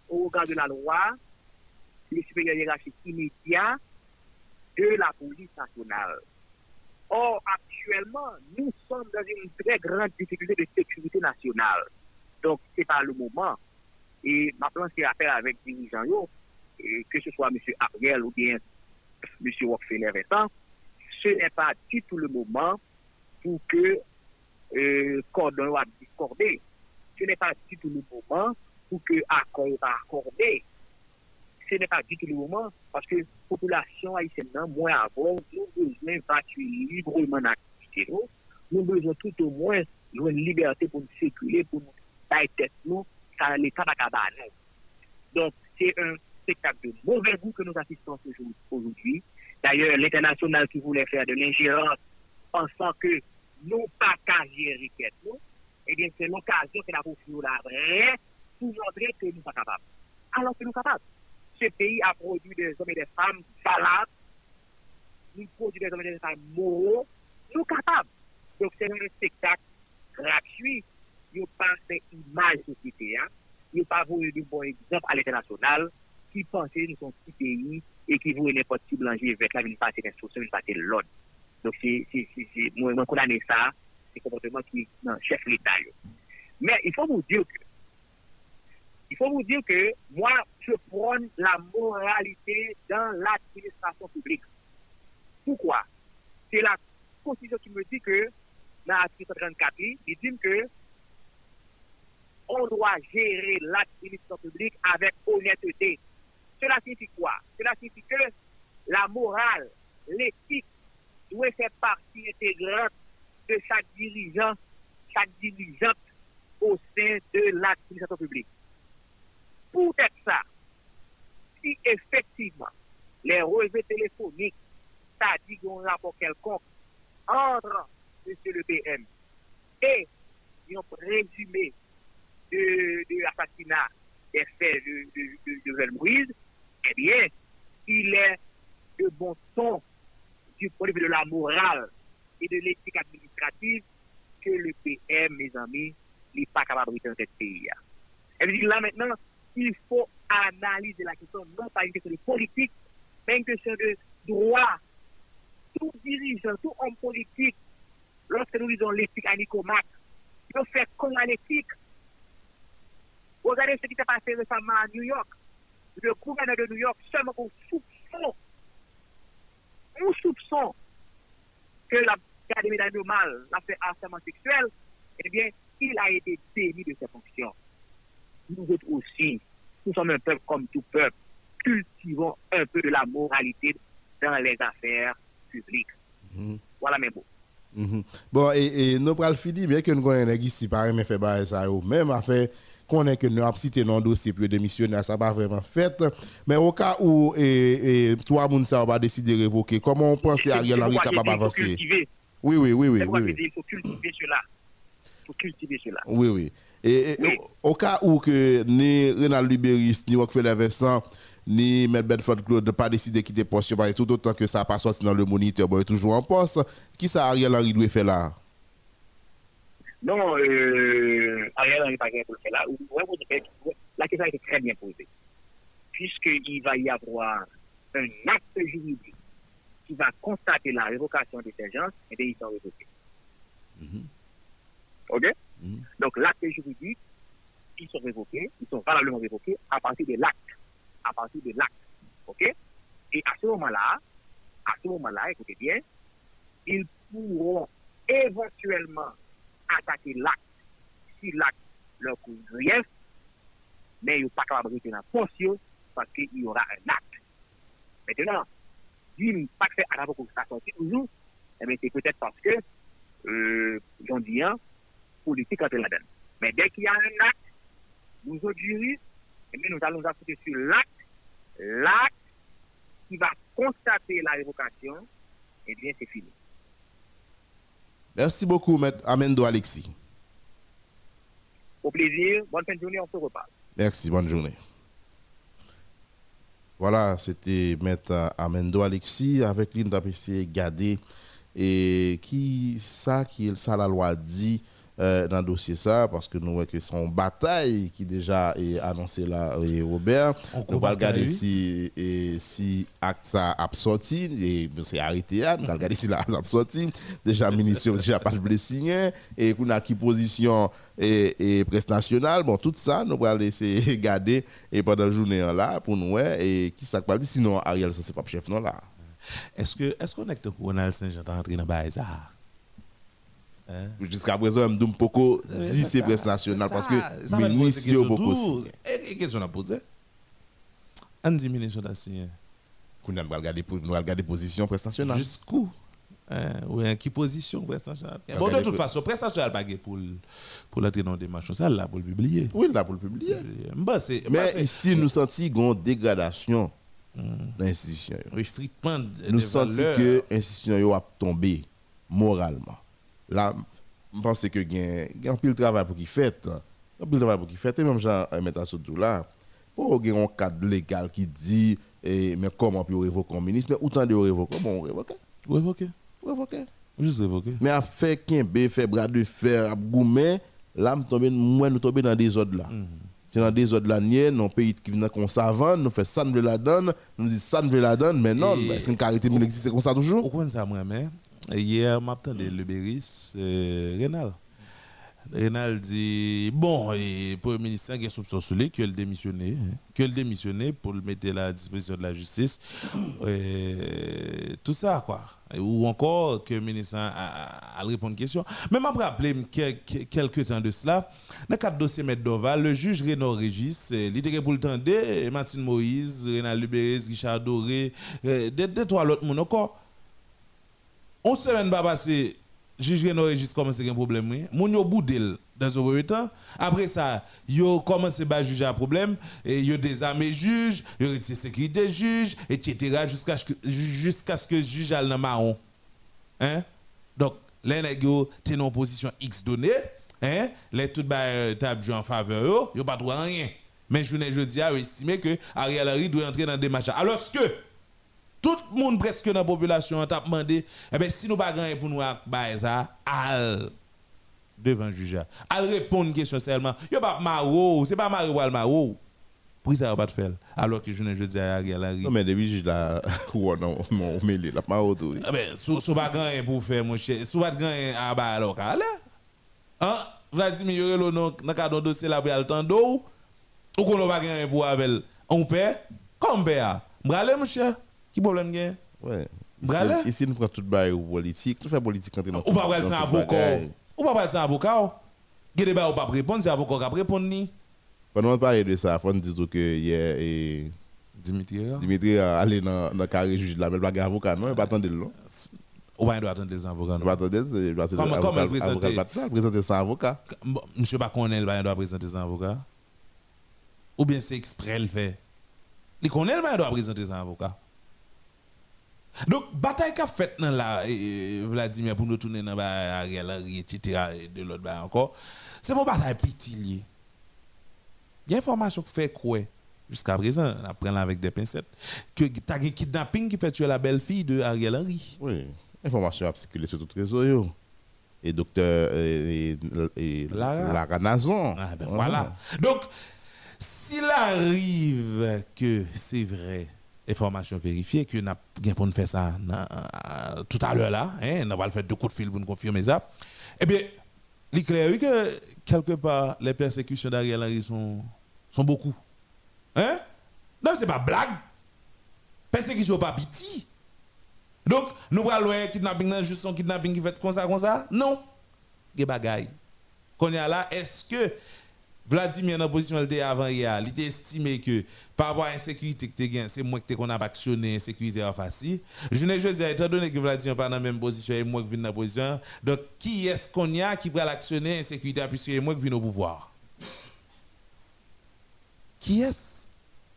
au regard de la loi, le supérieur hiérarchique immédiat de la police nationale. Or, actuellement, nous sommes dans une très grande difficulté de sécurité nationale. Donc, c'est pas le moment. Et maintenant, c'est affaire avec dirigeants, que ce soit M. Ariel ou bien M. Rockefeller Vincent, ce n'est pas du tout le moment pour que euh, cordon soit discordé. Ce n'est pas du tout le moment pour que accord soit accordé. Ce n'est pas du tout le moment parce que la population haïtienne, moins avant, nous besoin d'évacuer librement l'activité. Nous Nous besoin tout au moins d'une liberté pour nous circuler, pour nous tête nous, qu'à battre nous. Donc, c'est un spectacle de mauvais goût que nous assistons aujourd'hui-. D'ailleurs, l'international qui voulait faire de l'ingérence, pensant que nous pas gérer tête nous, eh bien, c'est l'occasion que nous avons fait la vraie pour montrer que nous sommes capables. Alors que nous sommes capables. Ce pays a produit des hommes et des femmes valables, nous produit des hommes et des femmes moraux, nous sommes capables. Donc, c'est un spectacle gratuit n'ont pas fait image société, hein. n'ont pas voulu de bon exemple à l'international, qui pensaient que nous sommes petit pays et qui voulaient n'importe qui blanger avec la ville passer l'instruction, une passer l'ordre. Donc, c'est, moi, moi, condamne ça, c'est comportement qui, non, chef l'État. Mais il faut vous dire que, il faut vous dire que moi, je prône la moralité dans l'administration publique. Pourquoi? C'est la Constitution qui me dit que, dans l'article 34, il dit que on doit gérer l'administration publique avec honnêteté. Cela signifie quoi? Cela signifie que la morale, l'éthique doit faire partie intégrante de chaque dirigeant, chaque dirigeante au sein de l'administration publique. Pour être ça, si effectivement les relevés téléphoniques, c'est-à-dire un rapport quelconque entre M. le PM et un résumé de, l'assassinat des faits de, de, Moïse, eh bien, il est de bon ton du point de vue de la morale et de l'éthique administrative que le PM, mes amis, n'est pas capable de dans ce pays. Et puis là maintenant, il faut analyser la question, non pas une question de politique, mais une question de droit. Tout dirigeant, tout homme politique, lorsque nous lisons l'éthique à Nicomac, il fait comme à l'éthique. Regardez ce qui s'est passé récemment à New York. Le gouverneur de New York, seulement pour soupçon, un soupçon que la médaille normale l'a fait harcèlement sexuel, eh bien, il a été démis de ses fonctions. Nous autres aussi, nous sommes un peuple comme tout peuple. Cultivons un peu de la moralité dans les affaires publiques. Voilà mes mots. Mhm. Bon, et, et nous fini, bien que nous connaissons ici, par exemple, fait bail ça, même affaire qu'on est que nous avons cité dans le dossier pour démissionner, ça n'a pas vraiment fait. Mais au cas où et, et, toi, Mounsa, va décider de révoquer, comment on pense Ariel Henry capable d'avancer. Oui, oui, oui, oui, oui, que Il faut cultiver cela. Il faut cultiver cela. Oui, oui. Et, et, Oui. au, au cas où que ni Renald Libéris, ni Rockefeller Vincent, ni Mel Bedford Claude ne pas décidé de quitter poste, que tout autant que ça n'a pas sorti dans le moniteur, bon, il est toujours en poste, qui ça Ariel Henry doit faire là? Non, euh, Ariel Henry pas pour le faire là. La question a été très bien posée. Puisqu'il va y avoir un acte juridique qui va constater la révocation de ces gens, et bien ils sont révoqués. OK? Mhm. Donc l'acte juridique, ils sont révoqués, ils sont valablement révoqués à partir de l'acte. À partir de l'acte. OK? Et à ce moment-là, à ce moment-là, écoutez bien, ils pourront éventuellement attaquer l'acte si l'acte leur cause grief, mais ils ne pas capables de dans la pension parce qu'il y aura un acte. Maintenant, s'ils pas fait à la que ça sortit toujours, eh c'est peut-être parce que, euh, j'en dis un, politique entre la donne. Mais dès qu'il y a un acte, nous autres juristes, eh bien, nous allons appuyer sur l'acte, l'acte qui va constater la révocation, eh bien, c'est fini. Merci beaucoup, Maître Amendo Alexis. Au plaisir, bonne fin de journée, on se reparle. Merci, bonne journée. Voilà, c'était Maître Amendo Alexis avec lui, nous avons essayé de garder et qui ça qui ça la loi dit euh, dans le dossier ça parce que nous voyons que son bataille qui déjà est annoncé là et Robert. On va regarder si et si acte ça a sorti. Et c'est arrêté là on va regarder si la a sorti. Déjà ministre déjà pas de signé et qu'on a qui position et, et presse nationale bon tout ça nous va laisser garder et pendant la journée là pour nous et qui ça pas dit sinon Ariel ça c'est pas chef non là. Est-ce que est-ce qu'on est Ronald Saint-Jean est entré dans ça jusqu'à présent me poko dit c'est presse nationale parce que ministre yo beaucoup signé Et question à poser. On dit ministre a signé. qu'on a regarder nous position presse nationale. Jusqu'où? Hein, ouais, qui position presse nationale? Bon, de toute façon, presse nationale pas pour pour l'entrer dans des marches ça là pour le publier. oui là pour le publier. Mais ici nous senti une dégradation dans l'institution oui, nous valeur. que l'institution a tombé moralement là je pense que gen gen pile travail pour qui fait un pile travail pour qui fait et même Jean mettre ça tout là pour gen un cadre légal qui dit eh, mais comment puis révoquer un ministre? Mais autant de révoquer? Bon révoquer révoquer. révoquer Juste révoquer. mais à faire Kembe, faire bras de fer, à goumer, là, moi, nous tombons dans des ordres là. C'est dans des là, niais, dans un pays qui vient comme ça avant, nous fait ça, nous la donne, nous dit ça, nous la donne, mais non, est-ce qu'une carité existe comme ça toujours? Coin ça, moi, mais hier, m'attendais le Béris, euh, Rénal. Rénal dit bon, et le Premier ministre a soupçon sur lui que le démissionné, hein, que le démissionné pour le mettre à la disposition de la justice. Tout ça, quoi. Ou encore que le ministre a, répondre à question. Mais m'a rappelé quelques, temps de cela, dans le cadre dossier Maître le juge Renaud Régis, euh, était pour le temps de Martine Moïse, Rénal Lubéris, Richard Doré, euh, deux, trois autres encore. On semaine pas passé, juge Renaud à avoir un problème. oui. Moun yo boudel dans un premier temps. Après ça, yo commencé à juger un problème. Et yo désarmé juge, yo retiré sécurité juge, etc. Jusqu'à jusqu'à ce que juge aille dans marron. Hein? Donc, les nèg yo t'es en position X donnée, hein? Les tout ba euh, joué en faveur yo, yo pas droit à rien. Mais je ne jeudi a estimé que Ariel Henry doit entrer dans des matchs. Alors que tout le monde presque dans la population t'a demandé eh ben si nous pas pour nous ça al devant le juge al répondre une question seulement yo pas maro c'est pas maro ou maro pour ça va pas te faire alors que je ne jeudi à Ariel Henry Non, mais depuis que là, ou non, mon mêlé, là, pas auto. Ah ben, sou, sou pas gagner pour faire, mon cher. Sou pas gagner à bas local. Hein? Vladimir Yorelo, dans le cadre de dossier là, pour le temps d'eau, ou? Qu'on va gagner pour avec on paie, comme mon cher. Qui problème gagne? Ouais. Ici, ici, nous prenons tout le bail politique, tout fait politique quand Ou pas prendre un avocat. Ou? Pas prendre un avocat. Débat ou pas répondre, c'est avocat qui va répondre ni? Pendant qu'on parle de ça, il faut nous dire que hier, et Dimitri, Dimitri a allé dans le carré juge là, mais il n'y a pas d'avocat, non, il pas attendre long. ou pas doit attendre les avocats. Il non? pas attendre, c'est parce que Comment- comment présenter? présenter sans avocat. Monsieur pas connaît le doit présenter son avocat. Ou bien c'est exprès le fait. Il connaît le doit présenter son avocat. Donc, bataille qu'a faite dans la eh, Vladimir pour nous tourner dans Ariel Henry, etc. et de l'autre encore, c'est une bataille petit Il y a information qui fait quoi? Jusqu'à présent, on apprend là avec des pincettes, que tu as un kidnapping qui fait tuer la belle-fille de Ariel Henry. Oui, information a circulé sur tout le réseau. Et docteur et, et, Lara. Lara Nazon. Ah, ben voilà. Donc, s'il arrive que c'est vrai, information vérifiée, que n'a bien pour nous faire ça euh, tout à l'heure là, hein, on va le faire deux coups de fil pour nous confirmer ça, eh bien, il est clair que quelque part, les persécutions d'Ariel Henry sont, sont beaucoup. Hein? Non, c'est pas blague. Persécution pas pitié. Donc, nous allons voir kidnapping, nan, juste son kidnapping qui fait comme ça, comme ça? Non. Ge bagay. Qu'on y a là, est-ce que Vladimir, dans la position était avant hier, il était estimé que par rapport à l'insécurité que tu gagné, c'est moi qui qu'on a actionné l'insécurité en facile. Je ne veux dire, étant donné que Vladimir n'est pas dans la même position et moi qui viens dans la position, donc qui est-ce qu'on y a qui va l'actionner l'insécurité puisque c'est moi qui viens au pouvoir? Qui est-ce?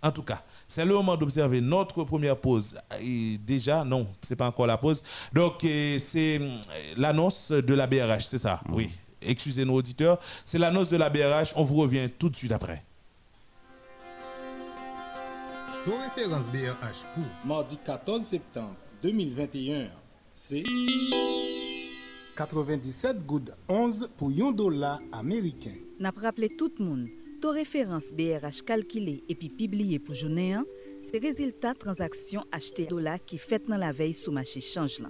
En tout cas, c'est le moment d'observer notre première pause. Et déjà, non, c'est pas encore la pause. Donc, euh, c'est euh, l'annonce de la BRH, c'est ça? Oui. Excusez nos auditeurs. C'est l'annonce de la BRH. On vous revient tout de suite après. Ton référence BRH pour Mardi 14 septembre 2021, c'est 97 gouttes 11 pour 1 dollar américain. N'a rappelé tout le monde, taux référence BRH calculé et puis publié pour journée 1, c'est résultat transaction acheté dollar qui fait dans la veille sous marché change là.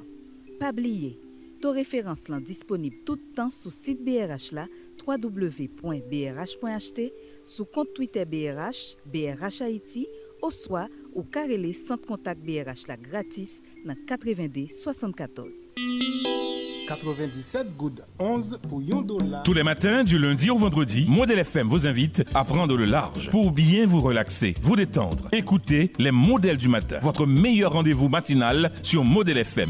Pas oublier, taux référence là disponible tout le temps sur site BRH là www.brh.ht, sous compte Twitter BRH, BRH Haïti, ou soit au carrelé centre contact BRH là gratis dans 82 74. 97 gouttes 11 pour 1 dollar. Tous les matins, du lundi au vendredi, Modèle FM vous invite à prendre le large pour bien vous relaxer, vous détendre. Écoutez les modèles du matin, votre meilleur rendez-vous matinal sur Modèle FM.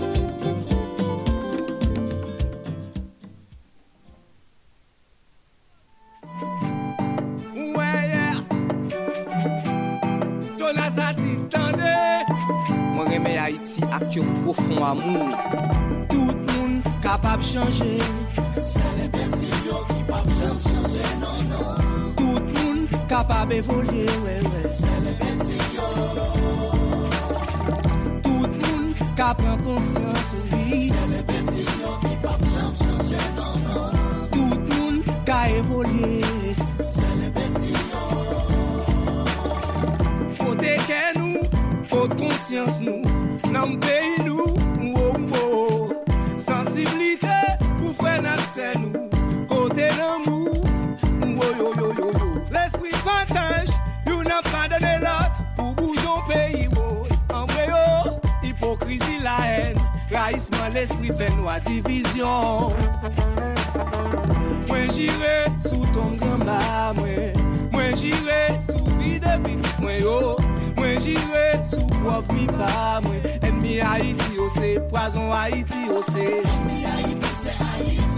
Ak yo profond amour. Tout moun ka capable de changer. C'est l'imbécile qui pas changer, non, non. Tout le monde capable d'évoluer, ouais, ouais. C'est l'imbécile Tout le monde capable prendre conscience, oui. C'est l'imbécile qui pas changer, non, non. Tout le l'imbécile Faut que nous, faut conscience dans le pays nous, oh, oh. Sensibilité pour faire naître nous, côté d'amour, oh, yo, yo, yo, yo. L'esprit partage, you n'a pas donné l'autre pour bouger au pays, oh. En vrai, oh, hypocrisie, la haine, raïsement, l'esprit fait nous à division. Moi j'irai sous ton grand moi. Moi j'irai sous vie de petit moi yo. jire sou prof mi pa mwen. Enmi Haiti oh, yo se, poazon Haiti oh, yo se Enmi Haiti se Haiti.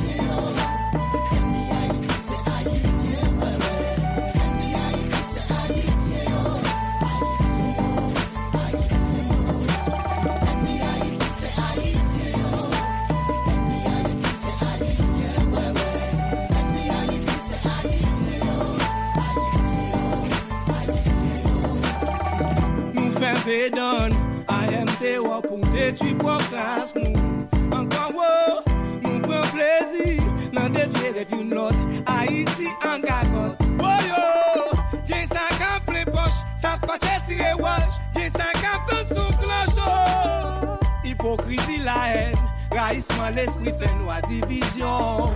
Pour détruire pour classe nous. Encore wow, nous prend plaisir, dans défier rêve une autre. Haïti en gagote. Oh yo, j'ai ça en plein poche, ça fait tirer wash, j'ai ça en son cloche. Hypocrisie, la haine, raïsement, l'esprit fait nous à division.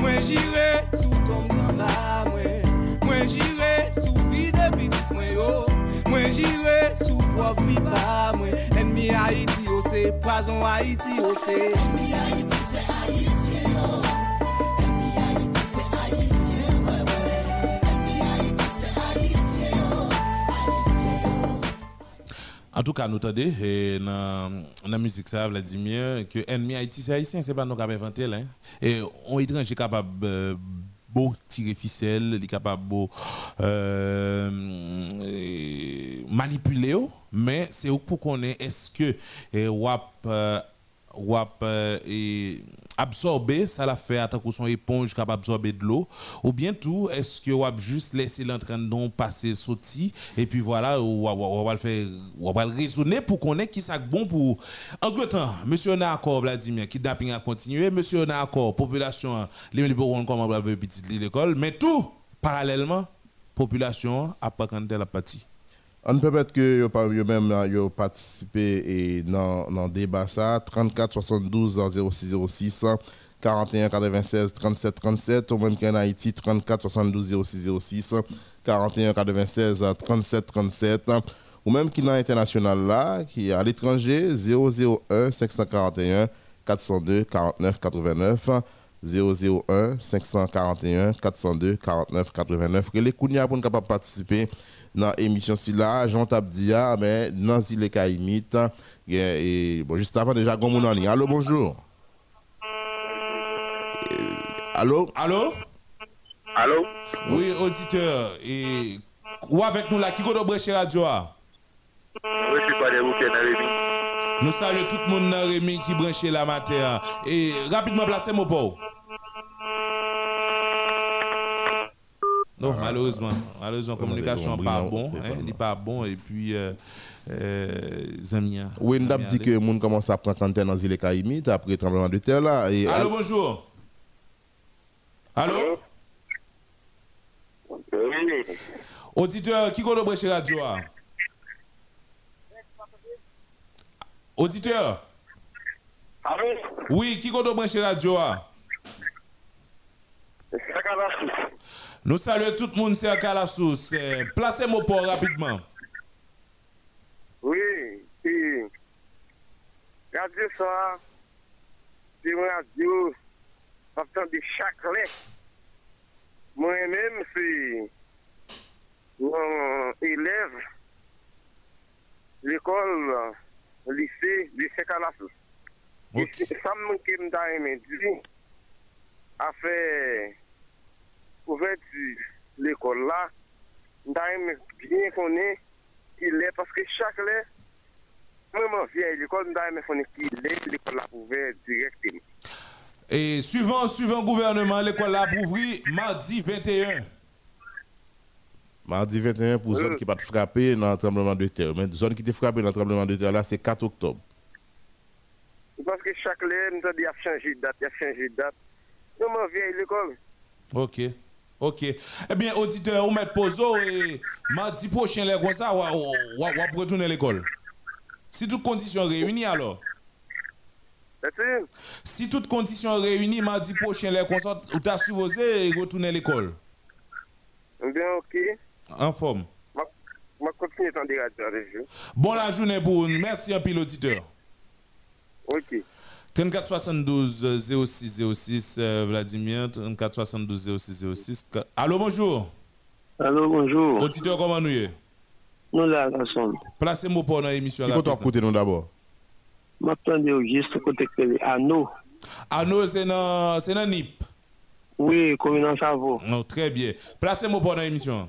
Moi j'irai sous ton bas, moi. Moi j'irai sous vie de petit moi yo. Moi j'irai sous pauvre mi pa oh c'est poison Haïti oh. Ennemi Haïti c'est Haïti oh. Ennemi Haïti c'est Haïti oh. En tout cas, nous entendons et dans la musique ça Vladimir que ennemi Haïti c'est haïtien, c'est pas nous qui avons inventé là. Et on étranger capable beau tirer ficelle, il est capable beau euh, manipuler mais c'est pour qu'on est est-ce que euh, wap euh, wap euh, et absorber ça l'a fait à tant son éponge capable absorber de l'eau. Ou bien tout est-ce que wap juste laisser l'entraînement passer sorti et puis voilà on va le faire on va le raisonner pour qu'on ait qui ça bon pour entre temps monsieur on a accord Vladimir kidnapping a continué monsieur on a accord population les bon comment va veut petite l'école mais tout parallèlement population a pas quand la partie On peut mettre que yo même yo participé et dans dans débat ça. 34 72 06 06 41 96 37 37 ou même qu'en Haïti 34 72 06 06 41 96 37 37 ou même qui dans l'international là qui est à l'étranger 001 541 402 49 89 001 541 402 49 89 les Kounia pour capable participer dans l'émission si là Jean Tabdia mais dans Zile Kaimit et bon juste avant déjà gon moun en ligne. Allô bonjour. Euh, Allô? Allô? Allô? Oui, auditeur. Et ou avec nous là, qui go brancher radio a? Oui, routes dans Rémi. Nous saluons tout le monde dans Rémi qui branche la matin. Et rapidement placez mon pot. Non, malheureusement, malheureusement, communication pas bon, on hein, pas bon et puis euh, euh, Zamia. Oui, nous avons dit que moun commence à prendre antenne dans Zile Kaimit après le tremblement de terre là et Allô, bonjour. Allô? Oui. Auditeur, qui go brancher radio? Auditeur? Allô? Oui, qui go brancher radio Nous saluons tout le monde, c'est à la source. Euh, placez mon port rapidement. Oui, et Radio ça, c'est une radio, partant de chaque lettre. Moi-même, c'est un élève, l'école, le lycée, lycée Calassous. Et ça me dit, a fait ouverture l'école là, je bien connaître il est parce que chaque lettre Mwen vieille l'école, nous avons fait une l'école a ouvert directement. Et suivant, suivant gouvernement, l'école a ouvert mardi 21. Mardi 21 pour zone Euh. qui pas frappé dans le tremblement de terre. Mais zone qui était frappée dans le tremblement de terre là, c'est 4 octobre. Parce que chaque année, nous avons changé de date, il a changé de date. Nous m'en vieille l'école. Ok. Ok. Eh bien, auditeur, on met poso et mardi prochain, les comme ça, retourner à l'école. Si toutes conditions réunies, alors. Si toutes conditions réunies, mardi prochain, les comme ça, ou t'as supposé retourner à l'école. Bien, ok. En forme. Je vais continuer à. Bon la journée pour nous. Merci un pile auditeur. Ok. 34 72 06 06 euh, Vladimir 34 72 06 06 Ka- Allô bonjour Allô, bonjour. Auditeur comment nous y est? Nous là, garçon. Placez-moi pour dans l'émission Qui peut écouter nous d'abord? M'attendez juste côté que les anneaux. Anneau c'est dans c'est dans NIP. Oui, commune Savo. Non, très bien. Placez-moi pour dans l'émission.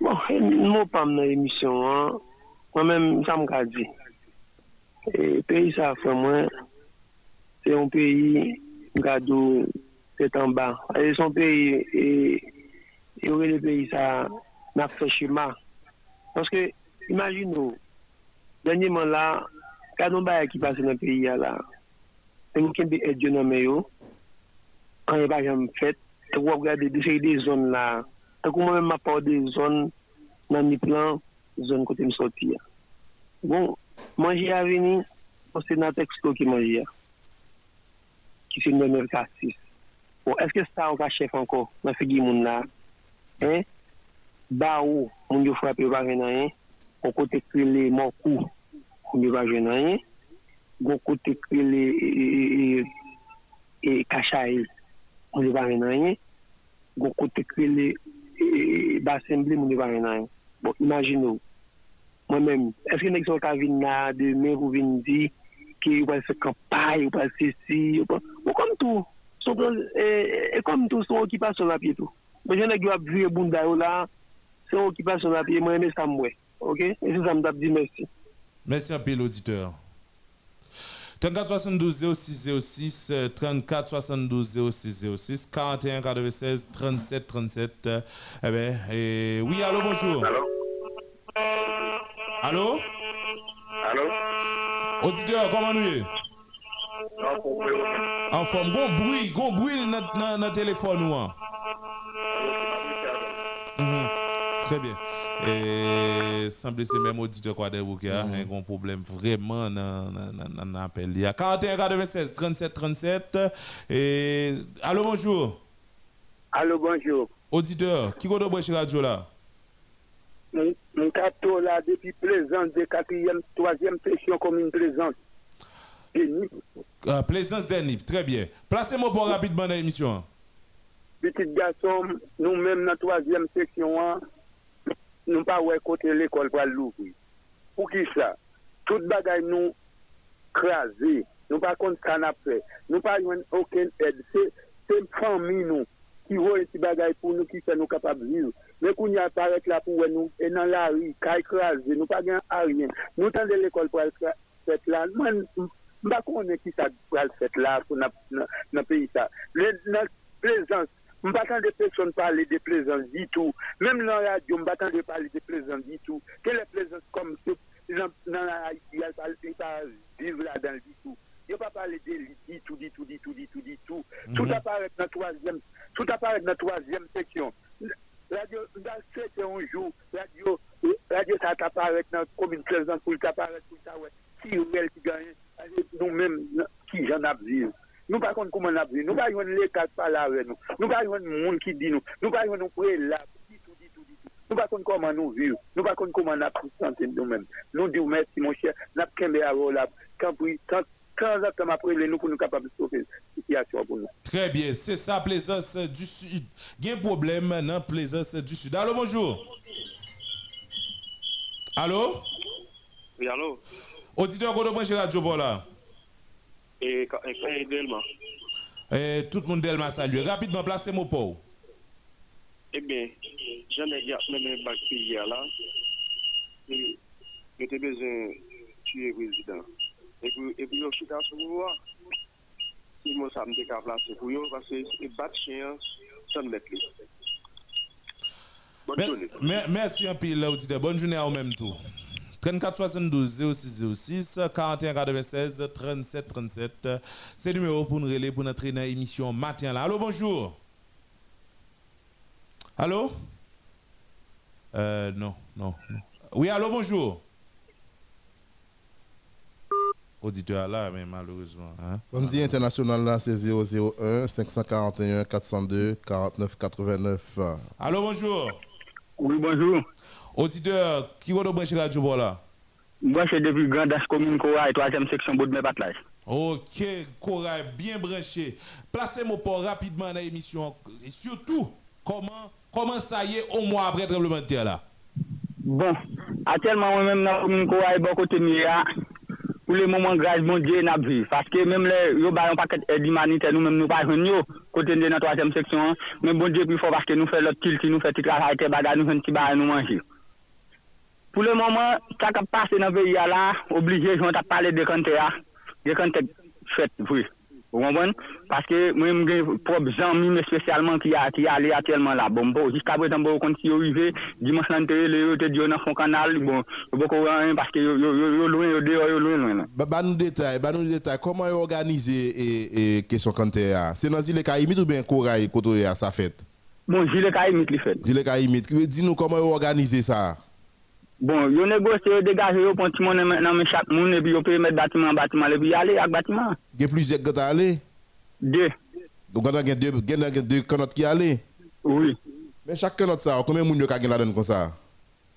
Bon, nous pas dans l'émission. Hein. Moi-même, ça m'a dit. E peyi sa fè mwen, se yon peyi gado se tan ba. E son peyi, e, e yon le peyi sa na fè chima. Panske, imagine nou, denye man la, kadon ba ya ki pase nan peyi ya la. Ten mwen kembe edyo nan meyo, an yon pa jan fèt, te wap gade de fèy de zon la. Te kou mwen mwen mapò de zon nan mi plan, zon kote msoti ya. Bon, Manje a veni, ou se nan teksto ki manje a. Ki se mwen mwen kasis. Ou eske sa ou ka chef anko, nan figi moun la. Hein? Ba ou, moun yo fwa pe wajen nan yen. Ou kote krele mou kou, moun yo wajen nan yen. Ou kote krele e e e, e, e, e, kacha el, moun yo wajen nan yen. Ou kote krele basemble, moun yo wajen nan yen. Bon, imagine ou. mwen men, eske nek son ka vin na demen ou vin di ki yo pa se kampay, yo pa se si yo pa, ou kom tou son kon, e, e kom tou son okipasyon apye tou, mwen jen nek yo ap vire bunda yo la, son okipasyon apye mwen eme sa mwe, ok, e se sa mdap di mersi. Mersi apye l'auditeur 34 72 06 06 34 72 06 06 41 96 37 37 eh ben et oui allô bonjour. Allô? Allô? Auditeur comment nous y est? En forme bon bruit, bon bruit dans dans téléphone ou hein? Mhm. Très bien. Et semble c'est même auditeur quoi qui a un gros problème vraiment dans l'appel. Il y a 41 96 37 37 et allô bonjour. Allô bonjour. Auditeur, qui est branché radio là? Mon cateau là depuis plaisance de quatrième, troisième session commune plaisance. Euh, Plaisance d'Enip, très bien. Placez-moi pour rapidement dans l'émission. Petit garçon, nous-mêmes dans la troisième section, hein, nous pas ouais côté l'école pour l'ouvrir. Pour qui ça? Tout bagaille nous crasé. Nous pas contre ça n'a fait. Nous pas aucune aide. C'est famille nous qui voit ces bagaille pour nous qui fait nous capables de vivre. Mais qu'on y apparaît là pour nous et dans la rue, qu'à écraser, nous pas gain à rien. Nous tendons l'école pour être fait là. Moi, je ne connais qui ça pour être fait là pour le pays ça. Le, je ne pas de personne parler de la radio, je ne pas de parler de est plaisance comme ça? Dans la là-dedans du tout. Il ne pas parler de tout, tout, du tout, la troisième, tout apparaît dans la troisième section. Radio, dans c'était un jour, radio, radio, ça apparaît dans la commune présence pour t'apparaître pour ça, ouais. Qui est qui gagne, nous-mêmes, qui j'en ai vu. Nous pas contre comment on a vu. Nous pas yon l'État parler avec nous. Nous pas yon monde qui dit nous. Nous pas yon tout, tout, tout. Merci mon cher. N'a pas qu'un à là. Quand quand quand exactement après nous pour nous capables de sauver la situation pour nous. Très bien, c'est ça, Plaisance du Sud. Il y a un problème dans Plaisance du Sud. Allô, bonjour. Allô? Oui, allô? Auditeur, branche radio placez mon pot. Eh, tout moun del ma salye. Rapidman, plase mou pou. Ebe, jan e gap menen bak ki gya la, yo te bezen tuye prezident. Ebi yo chita sou mou wak. Si moun sa mdeka plase pou yo, vase e bat chen san met li. Bonne jouni. Mersi an pi la ou ti de. Bonne jouni a ou menm tou. 34 72 06 06 41 96 37 37. C'est le numéro pour nous relayer pour notre dans l'émission matin là. Allô, bonjour. Allô? Euh, non, non, non. Oui, allô, bonjour. Auditeur là, mais malheureusement. Hein? Fondi international là, c'est 001 541 402 49 89. Allô, bonjour. Oui, bonjour. Auditeur, qui va nous brancher radio pour là? Moi, c'est depuis Grand Das Commune 3e section Patlage. Ok, Cora, bien branché. Placez-moi pas rapidement dans l'émission. Et surtout, comment, comment ça y est au mois après le tremblement de terre là? Bon, actuellement, moi-même, dans la commune et bon côté pour le moment, bon Dieu, n'a vu. Parce que même les, yo ba un paquet d'aide humanitaire, nous-mêmes, nous pas yo, côté de 3e section, hein. mais bon Dieu, plus fort parce que nous faisons l'autre tilt, nous faisons petit travail, nous faisons petit bagarre, nous manger. Pou le mouman, sa ka pase nan veyi a la, oblige jwant ap pale de kante a, de kante fet vwi. Ou konpon? Paske mwen mwen prob jan mi mwen spesyalman ki a, ki a li atyelman la. Bon, bon, jiska prezan bon konti yo vive, dimans lan teye le yo te diyo nan fon kanal, bon, yo boko wè an, paske yo lwen, yo deyo, yo lwen lwen. Ba nou detay, ba nou detay, koman yo organize e kesyon kante a? Se nan zile ka imit ou ben koray koto ya sa fet? Bon, zile ka imit li fet. Zile ka imit. Di nou koman yo organize sa a? Bon, yo yo dégagé, yo le monde dans mes chaque monde, et puis yo peut mettre bâtiment, en bâtiment, et puis y aller avec bâtiment. Il y a plusieurs qui sont allés? Deux. Donc, il y a deux, il y a deux canottes qui sont allés? Oui. Mais chaque canotte ça,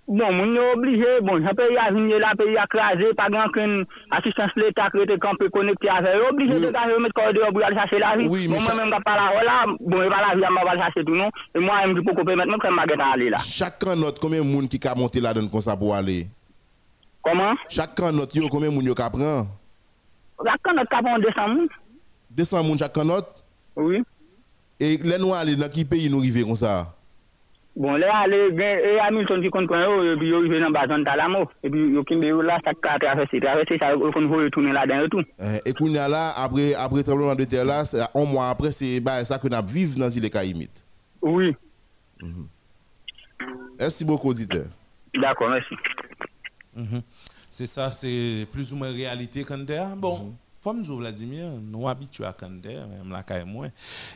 Bon, moun yo obligé, bon, ça pays a venu là, pays a grand qu'une assistance l'État qui était campé connecté avec eux, obligé de dégager, mettre corps dehors pour aller chercher la vie. Oui, mais Bon, chaque- moi-même, je pas là, là, bon, je pas la vie, je vais aller chercher tout, non? Et moi, je peux couper maintenant, comme je vais aller là. Chaque canotte, combien de monde qui a monté là dedans comme ça pour aller? Comment? Chaque canotte, yo, combien de monde qui prend? La canotte capon 200 moun. 200 moun chaque canotte? Oui. Noirs, aller dans qui pays nous arrivons comme ça? Bon, là, allez, gen- et Hamilton qui compte quand et puis yo arrivé dans la zone Talamo, et puis yo kimbe yo là, ça a traversé, traversé, ça, yo kon retourner là-dedans et tout. Euh, et qu'on y a là, après, après le tremblement de terre là, c'est un mois après, c'est bah, ça que nous vivons dans les Kaimit. Oui. Merci beaucoup, auditeur. D'accord, merci. Mhm. C'est ça, c'est plus ou moins réalité Kandé. Bon, comme nous, Vladimir, nous habitués à Kandé, même la caille moins.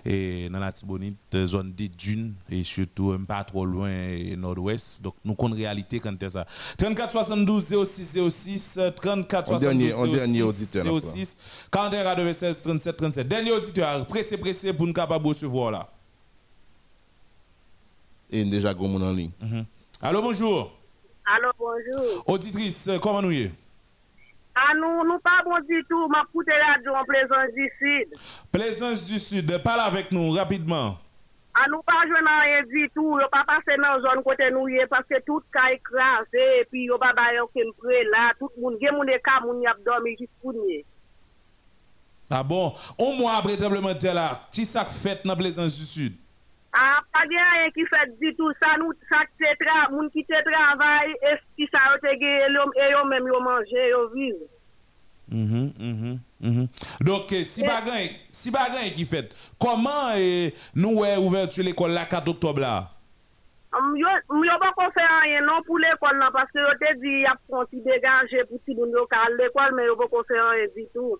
Et dans la Tibonite, zone des dunes, et surtout un pas trop loin nord-ouest. Donc, nous connaissons réalité Kandé ça? 34 72 06 06, 34 En dernier- en 72 dernier 06 auditeur, là, 06, 41 96 37 37. Dernier auditeur, pressé, pressé pour nous capables de recevoir là. Et déjà, monde en ligne. Mhm. Allô, bonjour. Allô, bonjour. Auditrice, comment nous y est? Ah, nous, nous pas bon du tout. Ma coûte radio en plaisance du Sud. Plaisance du Sud, parle avec nous rapidement. Ah, nous pas jouer dans rien du tout. Yo pas passer dans zone côté nous parce que tout cas écrasé. Et puis, yo pas bailler aucun prêt là. Tout le monde, gen moun cas, moun y a dormi jusqu'au nez. Ah bon, un mois après le tremblement de terre là, qui ça fait dans Plaisance du Sud? A, pa gen a yon ki fet ditou, sa nou sak te tra, moun ki te travay, eski sa yo te ge elom, e yo menm yo manje, yo viv. Mm-hmm, mm-hmm, mm-hmm. Dok, eh, si e- bagan yon si baga ki fet, koman eh, nou we ouvertu l'ekol la 4 oktob la? M yo ba kon fè an yon non pou l'ekol nan, paske yo te di ap kon ti degaje pou ti doun yo kal l'ekol, men yo ba kon fè an yon ditou.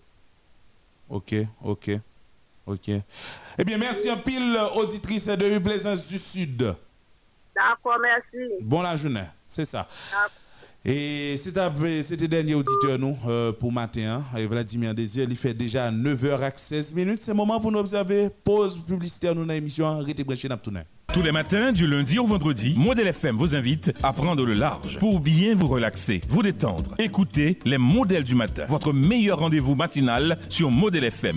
Ok, ok. Ok. Eh bien, merci un pile auditrice de Plaisance du Sud. D'accord, merci. Bon la journée, c'est ça. Et c'était dernier auditeur nous euh, pour matin. hein. Et Vladimir Désir, il fait déjà 9h16 minutes. C'est le moment pour nous observer. Pause publicitaire nous dans l'émission. Restez branchés dans tout Tous les matins, du lundi au vendredi, Modèle FM vous invite à prendre le large pour bien vous relaxer, vous détendre. Écoutez les modèles du matin, votre meilleur rendez-vous matinal sur Modèle FM.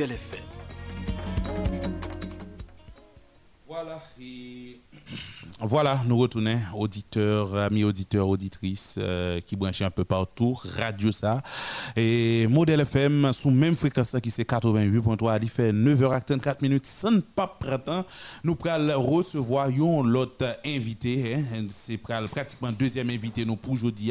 88.3 Modèle FM. Voilà, et voilà, nous retournons, auditeurs, amis auditeurs, auditrices euh, qui branchent un peu partout, Radio ça. Et Modèle FM, sous même fréquence qui c'est 88.3, il fait 9h34 minutes, sans pas printemps. Nous allons recevoir l'autre invité, hein, c'est pral- pratiquement deuxième invité nous pour aujourd'hui.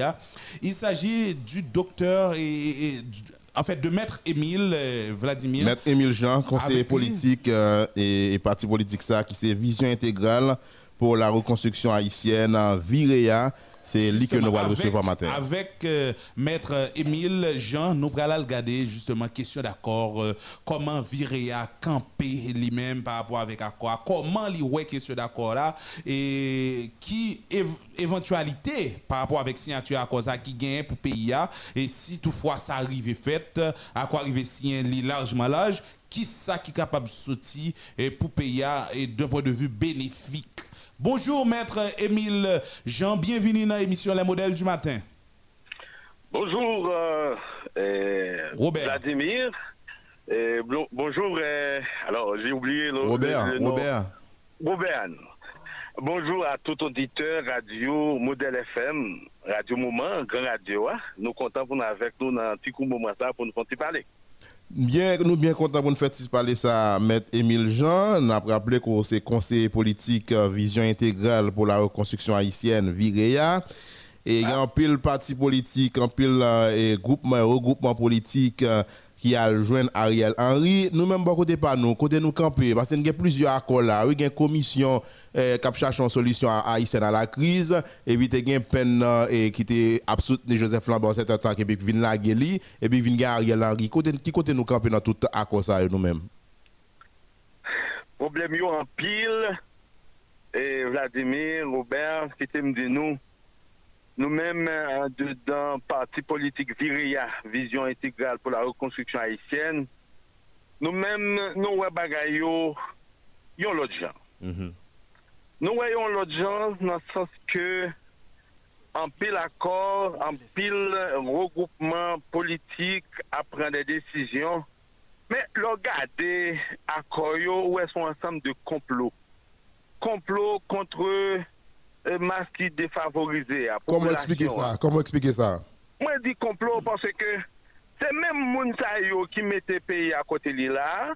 Il s'agit du docteur et, et du- en fait de maître Émile euh, Vladimir. Maître Émile Jean, conseiller politique euh, et, et parti politique ça, qui c'est Vision intégrale pour la reconstruction haïtienne en Viréa. C'est lui que nous allons recevoir matin. Avec euh, maître Émile Jean, nous allons regarder justement question d'accord, euh, comment virer à camper lui-même par rapport avec accord, comment lui ouais question d'accord là et qui év- éventualité par rapport avec signature accord ça qui gagne pour pays et si toutefois ça arrive fait, à quoi arrive signer largement large, qui ça qui est capable de sortir pour et d'un point de vue bénéfique? Bonjour maître Émile Jean, bienvenue dans l'émission Les modèles du matin. Bonjour, euh, euh, Robert. Vladimir. Euh, bonjour, alors j'ai oublié le, Robert, le- nom. Robert. Robert. Bonjour à tout auditeur Radio Modèle FM, Radio Moment, Grand Radio. hein. Nous comptons pour nous avec nous dans un petit coup moment ça pour nous continuer parler. Bien, nous bien contents pour nous faire parler ça, Maître Émile Jean. Nous avons rappelé que c'est conseiller politique euh, Vision intégrale pour la reconstruction haïtienne, Viréa. Et il y a un pile parti politique, un pile euh, et groupement, regroupement politique euh, qui a joint Ariel Henry. Nous-mêmes, bon côté pas nous, côté nous camper, parce qu'il y a plusieurs accords là. Il y a une commission euh, qui cherche une solution à haïtienne à la crise. Et puis, il y a une peine et qui était absurde de Joseph Lambert cet temps, et puis vient la Guéli, et puis vient Ariel Henry. Côté, qui côté nous camper dans tout accord ça nous-mêmes? Problème en pile, et Vladimir, Robert, qui te me dit nous, nous-mêmes, euh, dedans, parti politique Viria, Vision intégrale pour la reconstruction haïtienne, nous-mêmes, nous, ouais, bagay yo, yon l'autre gens. Nous voyons l'autre gens dans le sens que en pile accord, en pile regroupement politique à prendre des décisions. Mais regardez accord où est son ensemble de complots. Complots contre euh, masse qui à Comment expliquer ça? Comment expliquer ça? Moi, je dis complot parce que c'est même moun sa yo qui mettait pays à côté de là.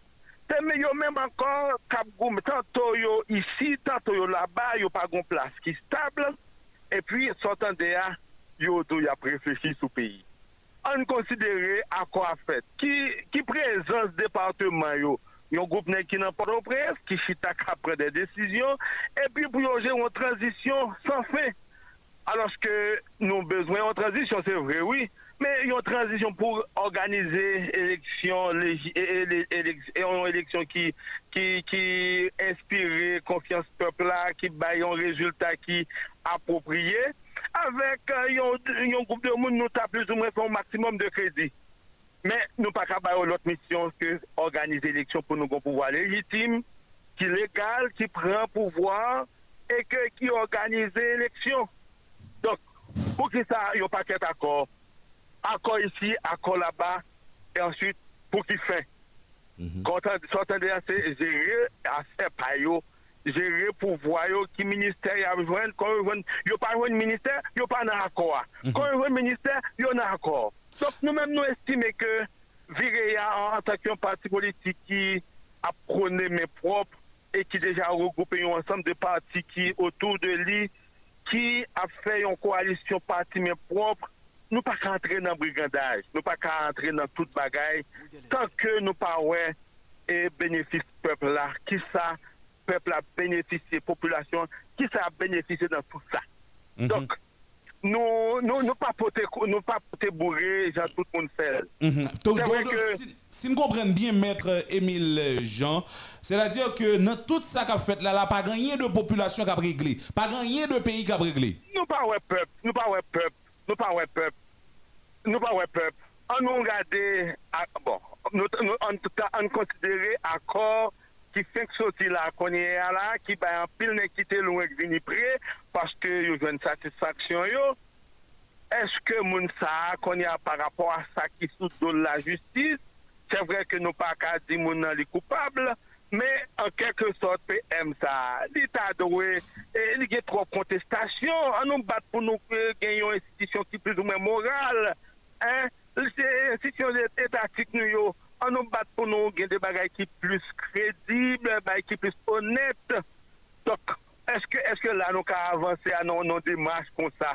C'est même yo encore Cap Goum, tantôt yo ici, tantôt yo là-bas, yo pas gon place qui stable. Et puis, sortant de là, yo do y a réfléchi sous pays. On considère accord fait. Qui, qui présence département yo, yon groupe qui n'a pas de presse, qui chita qu'à prendre des décisions, et puis pour yo gérer une transition sans fin. Alors que nous avons besoin de transition, c'est vrai, oui, mais une transition pour organiser élection, une élection qui, qui, qui inspire confiance peuple qui baille un résultat qui approprié, avec euh, un, un groupe de monde nous plus ou moins un maximum de crédit. Mais nous pas capable l'autre mission que organiser l'élection pour nous avoir un pouvoir légitime, qui est légal, qui prend pouvoir et que, qui organise l'élection. Donc, pour que ça, il n'y a pas qu'un accord. Accord ici, accord là-bas, et ensuite, pour qui fait? Quand on sortant de là, c'est gérer affaire par yo, gérer pouvoir qui ministère y a besoin, quand il n'y a pas un ministère, il n'y a pas un accord. Quand il y a un ministère, il y a un accord. Donc, nous-mêmes, nous estimons que Viréa, en tant qu'un parti politique qui a prôné mes propres, et qui déjà regroupé un ensemble de partis qui autour de lui qui a fait une coalition parti mais propre nous pas qu'à entrer dans le brigandage nous pas qu'à entrer dans toute bagaille tant que nous pas ouais et bénéfice peuple là qui ça peuple a bénéficié population qui ça a bénéficié dans tout ça. Donc nous pas nous pas bourré genre tout le monde fait Mhm. Que- si, si nous comprenons bien, maître Émile Jean, c'est-à-dire que dans tout ça qu'a fait là, là, pas gagné de population qui a réglé, pas gagné de pays qui a réglé. nous pas ouais peuple, nous pas ouais peuple, nous pas ouais peuple, nous pas ouais peuple. On nous regarde, à- bon, nous, nous, en ki fek soti la konye a la, ki bayan pil ne kite loun ek vini pre, paske yo jwen satisfaksyon yo, eske moun sa konye a par rapport a sa ki sou do la justis, se vre ke nou pa ka di moun nan li koupable, me an keke sot pe em sa, li ta dowe, e, li ge tro kontestasyon, an nou bat pou nou e, genyon institisyon ki plus ou men moral, hein? institisyon etatik nou yo, on nous bat pour nous gagner des bagages qui plus crédibles, bagages qui plus honnêtes. Donc, est-ce que, est-ce que là, nous avons avancé à nos, nos démarches comme ça?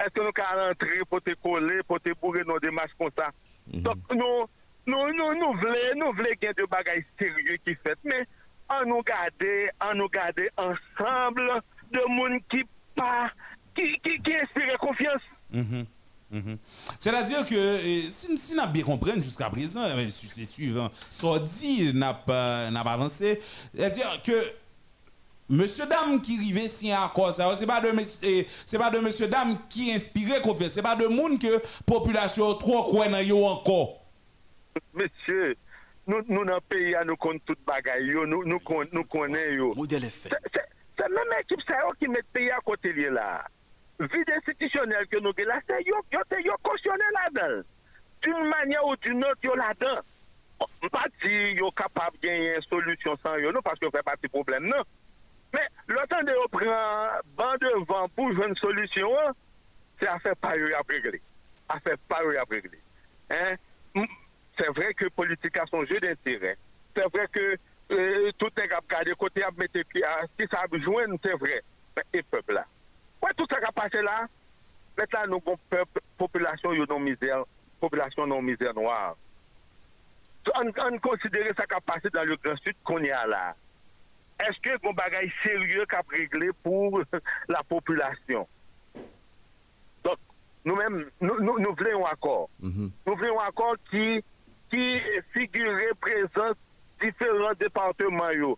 Est-ce que nous avons rentré pour te coller, pour te bourrer nos démarches comme ça? Donc, nous, nous, nous, nous voulons, nous voulons qu'il y ait des bagages sérieux qui fait, mais on nous garder, on nous garder ensemble de monde qui pas, qui, qui, qui inspire confiance. Mhm. Mhm. C'est-à-dire que si, si nous bien compris jusqu'à présent, euh, sur ces suivants, ça dit n'a pas, n'a pas avancé, c'est-à-dire que Monsieur Dame qui rive signer accord ça c'est pas de c'est pas de monsieur Dame qui inspiré confiance c'est pas de monde que population trop croit dans encore Monsieur, nous, nous dans le pays, nous connaissons toute bagaille, yo, nous, nous, nous yo. Fait. C'est- C'est c'est même équipe ça qui met le pays à côté lié là. vide institisyonel ke nou gen la, se yo, yo te yo kosyonel la den. D'une manye ou d'une not yo la den. Mpa di yo kapab genyen solusyon san yo nou, paske yo fè pati problem nan. Men, lotan de yo pren ban devan pou jwen solusyon an, se a fè pa yo apregle. A fè pa yo apregle. Se vre ke politika son je d'intire. Se vre ke euh, tout e kap kade kote ap mette ki a, si sa ap jwen, se vre. E pepla. Wè tout sa ka pase la, met la nou kon populasyon yo nou mizèr, populasyon nou mizèr noir. An, an konsidere sa ka pase dan le Grand Sud kon ya bon la. Eske kon bagay serye kap regle pou la populasyon. Don, nou men, nou, nou, nou vle yon akor. Mm -hmm. Nou vle yon akor ki, ki figure prezant diferent departement yo.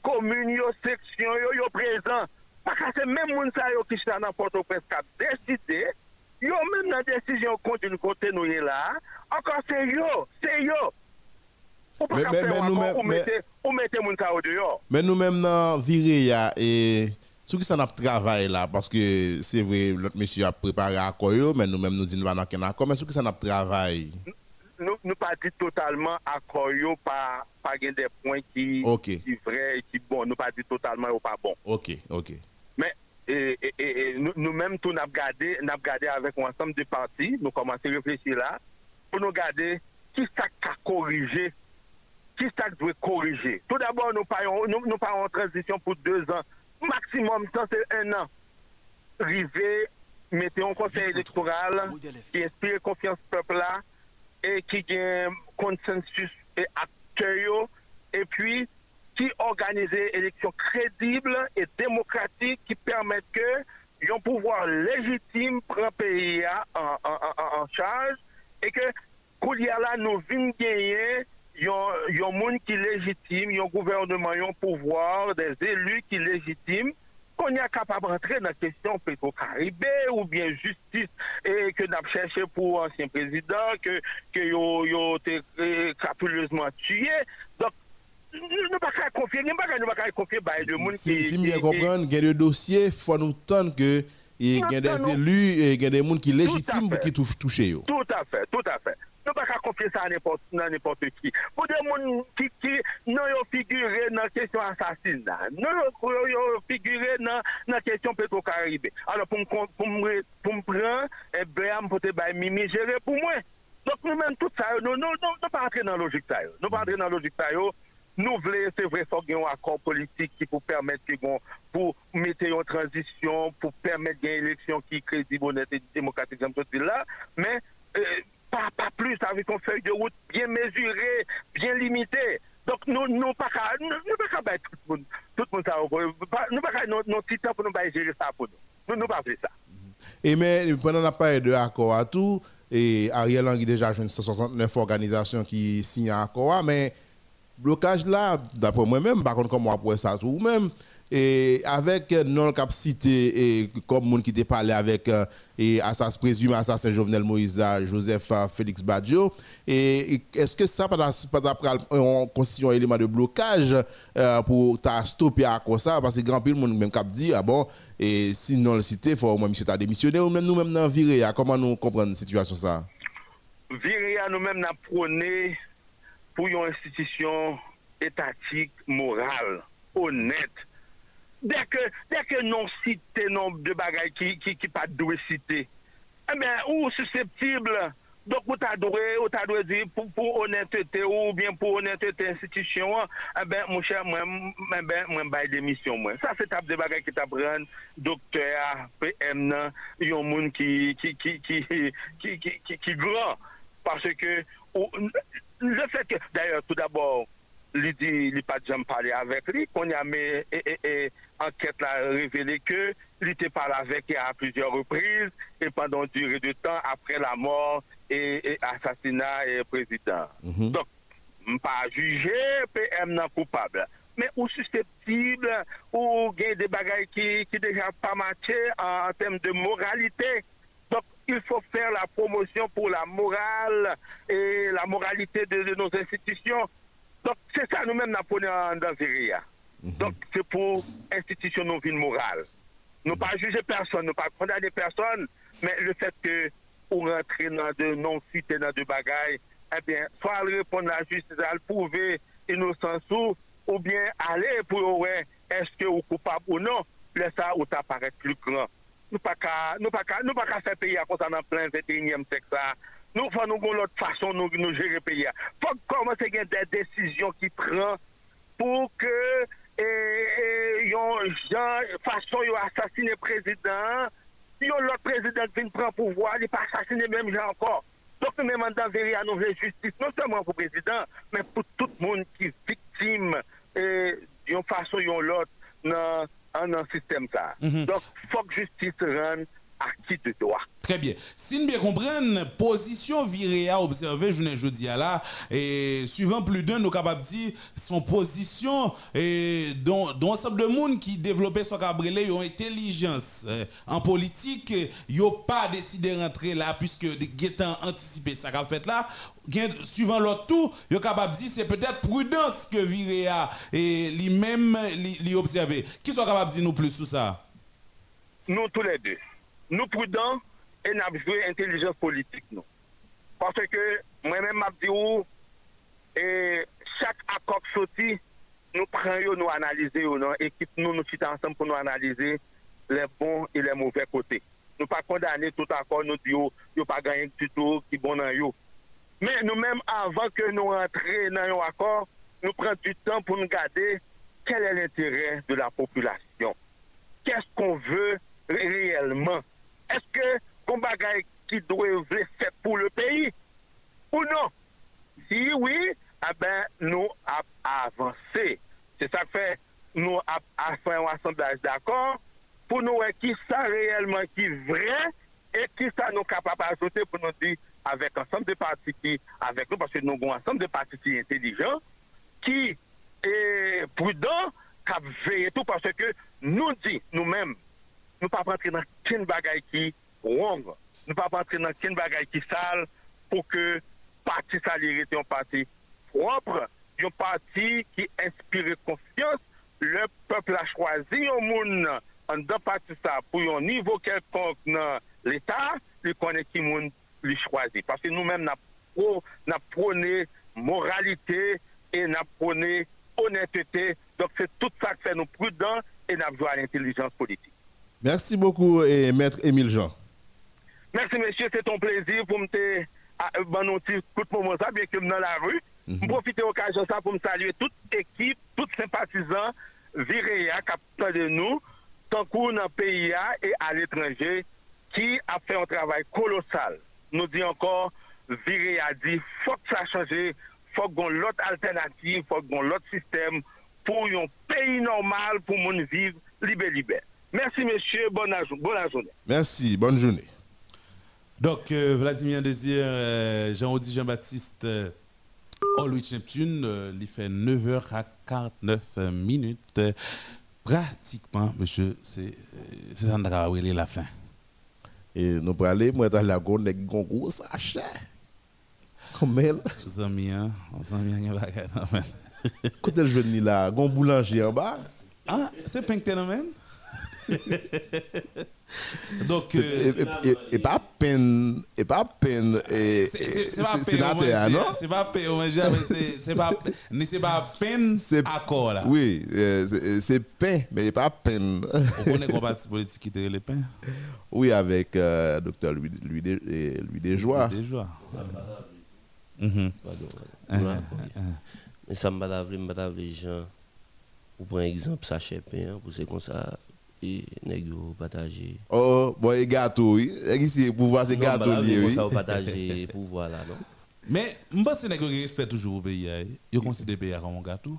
Komun yo, seksyon yo, yo prezant. Pakase men moun sa yo ki sa nan Port-au-Prince kap deside, yo men nan desisyon konti nou kote nou ye la, ankon se yo, se yo. Ou pa kap se wakon ou mette moun sa yo de yo. Men nou men nan vire ya e... Sou ki san ap travay la, paske se vwe, lot mesyu ap prepare akoyo, men nou men nou di nou van anken akoyo, men sou ki san ap travay? Nou, nou pa di totalman akoyo pa, pa gen de pon ki, okay. ki vre, ki bon, nou pa di totalman ou pa bon. Ok, ok. Mais et, et, et, et nous, n'a gardé gardé avec un ensemble de partis. Nous commençons à réfléchir là. Pour nous garder qui ça qu'a corrigé? Qui ça doit corriger? Tout d'abord nous pas nous, nous en transition pour deux ans. Maximum c'est un an. Rivé mettez un conseil électoral qui inspire confiance peuple là et qui a un consensus et acteur yo, et puis ki organize eleksyon kredible e demokratik ki permette ke yon pouvoir legitime pran peyi a an chaj e ke kou liya la nou vin genye yon, yon moun ki legitime, yon gouvernement, yon pouvoir, des élus ki legitime, kon yon kapab rentre nan kestyon Petro-Karibé ou bien justice e ke nap chèche pou ansyen prezident, ke, ke yo, yo te euh, kapuleusement tuye. Dok, Donc, nous ne pouvons pas confier, nous ne pouvons pas confier bah, de Si, qui. si qui- bien qui- comprendre, il y a des dossiers, il faut nous tendre que il y a des élus, et il y a des gens qui légitimes pour qui tou- toucher. yo. Tout à fait, tout à fait. Nous ne pouvons pas confier ça à n'importe à n'importe qui. Pour des gens qui, qui non ont figuré dans la question assassinat, non ont figuré dans la question Petro-Caribé. Alors, pour me con- pour me pour me prendre, eh bien, pour te bailler mimi gérer pour moi. Donc, nous-mêmes, tout ça, nous ne nous, nous, nous pas entrer dans la logique. ça, yo. Logique. ça, yo. Nous voulons, c'est vrai, qu'il y un accord politique qui pour permettre que pour mettre en transition, pour permettre une élection qui est crédible, honnête et démocratique, comme dit là, mais euh, pas, pas plus avec une feuille de route bien mesurée, bien limitée. Donc, nous nous pas qu'à nous nous pas tout le monde, tout le monde ça, euh, nous pas qu'à nos petits temps pour nous gérer ça pour nous. Nous pas faire ça. Et mais pendant la période de accord à tout, et Ariel Henry déjà joué 169 organisations qui signent un accord, mais blocage là, d'après moi-même, par contre, comme moi après ça tout même, et avec euh, non capacité et comme monde qui était parlé avec euh, et assassin présumé assassin Jovenel Moïse là, Joseph euh, Félix Badjo et, est-ce que ça pas d'après on constitue un élément de blocage pour ta stopper à quoi ça? Parce que grand pile monde même cap dit ah bon et sinon le cité faut au moins monsieur t'a démissionné ou même nous même dans viré ah, comment nous comprendre situation ça? Virer à nous-mêmes n'a prôné pou yon institisyon etatik, moral, honet. Dèkè non site non de bagay ki, ki, ki pa dwe site, eh ben, ou susceptible, dok ou ta dwe, ou ta dwe di pou, pou honetete ou bien pou honetete institisyon, eh ben, moun chè mwen, eh mwen bay demisyon mwen. Sa se tap de bagay ki tap ren, doktor, PM nan, yon moun ki, ki gran, parce ke ou... le fait que, d'ailleurs, tout d'abord, il dit, il pas jamais parlé avec lui, qu'on y a mis, et, et, et, enquête a révélé que il était parlé avec lui à plusieurs reprises et pendant une durée de temps après la mort et, et assassinat et président. Donc, pas jugé PM non coupable. Mais ou susceptible, ou gain des bagailles qui, qui déjà pas matché en, en termes de moralité. Donc, il faut faire la promotion pour la morale et la moralité de, de nos institutions. Donc, c'est ça nous-mêmes, nous prenons dans Viria. Donc, c'est pour institution non ville morale. Nous pas juger personne, nous pas condamner personne, mais le fait que pour rentrer dans de non-cité, dans de bagailles, eh bien, soit répondre à la justice, elle prouver innocence ou, ou bien aller pour ouais, est-ce que vous coupable ou non, laisse ça ou t'apparaît plus grand. nou pa ka, nou pa ka, nou pa ka se peyi a konsan nan plen 21e sek sa. Nou fwa nou kon lot fason nou, nou jere peyi a. Fwa koman se gen de desisyon ki pran pou ke e, e, yon jan, fason yon asasine prezident, yon lot prezident vin pran pouvoi, li pa asasine menm jan ankon. Donk nou menman dan veri a nou ven justice, non seman pou prezident, men pou tout moun ki viktim e, yon fason yon lot nan dans dans le système ça. Donc faut que justice rende de droit. Très bien. Si nous bien comprendre, position virée à observer, je ne dis à là, et suivant plus d'un, nous capables de dire son position, et dont, dont ensemble de monde qui développait son cabrelé, ils ont intelligence euh, en politique, ils n'ont pas décidé de rentrer là, puisque ont anticipé ça qu'a fait là. Suivant l'autre tout, ils sont capables de dire c'est peut-être prudence que virée à et lui-même lui observer. Qui sont capables de dire nous plus sur ça? nous tous les deux, nou prudent e nap jwe intelijens politik nou. Pase ke mwen men map di ou e chak akop soti nou pren yo nou bon analize yo nan ekip nou nou chita ansam pou nou analize le bon e le mouvè kote. Nou pa kondane tout akon nou di yo yo pa ganyen tuto ki bon nan yo. Men nou men avan ke nou rentre nan yo akon nou pren du tan pou nou gade kel e l'interè de la populasyon. Kès kon vè reyèlman eske kon bagay ki dwe vle fet pou le peyi ou non? Si oui, a ben nou ap avanse. Se sa fe nou ap afe an asandaj d'akor pou nou e ki sa reyelman ki vre e ki sa nou kapap ajote pou nou di avèk ansam de pati ki avèk nou, parce nou goun ansam de pati ki intelijan, ki e prudan kap veye tout parce ke nou di nou menm nou pa patre nan ken bagay ki wong, nou pa patre nan ken bagay ki sal, pou ke pati salire te yon pati propre, yon pati ki inspire konfians, le pepl a chwazi yon moun an da pati sa pou yon nivou kelkonk nan l'Etat, li konen ki moun li chwazi. Pase nou men nan pro, prone moralite e nan prone honetete, dok se tout sa kse nou prudent e nan vjwa l'intellijans politik. Merci beaucoup, et Maître Émile Jean. Merci, monsieur. C'est un plaisir pour me à- bon, un petit coup de moment bien que je suis dans la rue. Je profite de l'occasion pour me saluer toute équipe, tout sympathisant Viréa qui a de nous, tant qu'on dans le pays et à l'étranger, qui a fait un travail colossal. Nous dit encore, Viréa dit, faut que ça change, faut qu'on l'autre alternative, faut qu'on l'autre système pour un pays normal, pour moun vivre libre, libre. Merci, monsieur. Bonne, bonne journée. Merci, bonne journée. Donc, euh, Vladimir Désir, euh, Jean-Audi Jean-Baptiste, euh, All-Witch Neptune, euh, il fait 9h49 minutes. Euh, pratiquement, monsieur, c'est euh, c'est ça qu'on a la fin. Et nous parlons, moi, dans la gonde, avec un gros sachet. Comme elle. Zami, hein, zami, il y a bagay nan men. Côté le jeune là, un boulanger en bas. Ah, c'est Pink Tenomen? Donc, C'est- euh, et, et- et pas peine, et pas peine, et, pas sénateur, manger, non? C'est pas mais c'est- c'est pas, mais c'est pas peine accord là. Oui, euh, c'est- c'est pain, mais pas peine. On connaît qu'on parti politique qui les pains. Oui, avec euh, docteur Louis, Louis, Des- et Louis Desjoie. Louis Desjoie. Mhm. Mais ça m'a. Ou par exemple, ça pain, pour c'est comme ça, et nèg yo partager. Oh, bon, et gâteau, oui. Et ici, pour voir ces Non, gâteaux bah là, liés, comme oui. ça, au partager pouvoir là, non? Mais je pense que les gens respectent toujours le pays. considèrent le pays comme un gâteau. Ils Comment? respectent.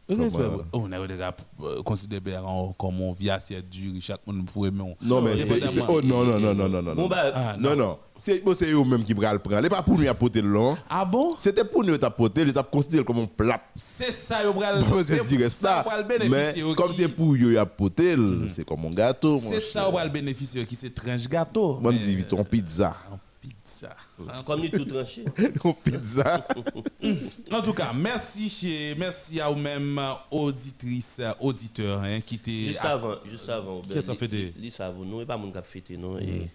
Oh, On a des gars euh, considèrent le pays comme- un vie assiette dure, chaque monde aimer. un- Non, mais c'est. Oh, non, non, non, non, non, non. Non. bah, ah, non, non. C'est c'est eux même qui le prendre. C'est pas pour nous apporter le long. Ah bon? C'était pour nous apporter, ils ont considéré comme un plat. C'est ça, pral- Bon, c'est dire ça. Mais comme c'est pour eux apporter, c'est comme un gâteau. C'est ça, on le bénéficier qui c'est tranche gâteau. Moi, je dis vite, on pizza. Pizza. Comme il tout tranché. Pizza. En tout cas, merci, merci à vous-même, auditrices, auditeurs, hein, qui étaient. Juste avant, juste avant. Qu'est-ce que ça fait de- Li savon, nous, et pas mon cap fêté, non? et-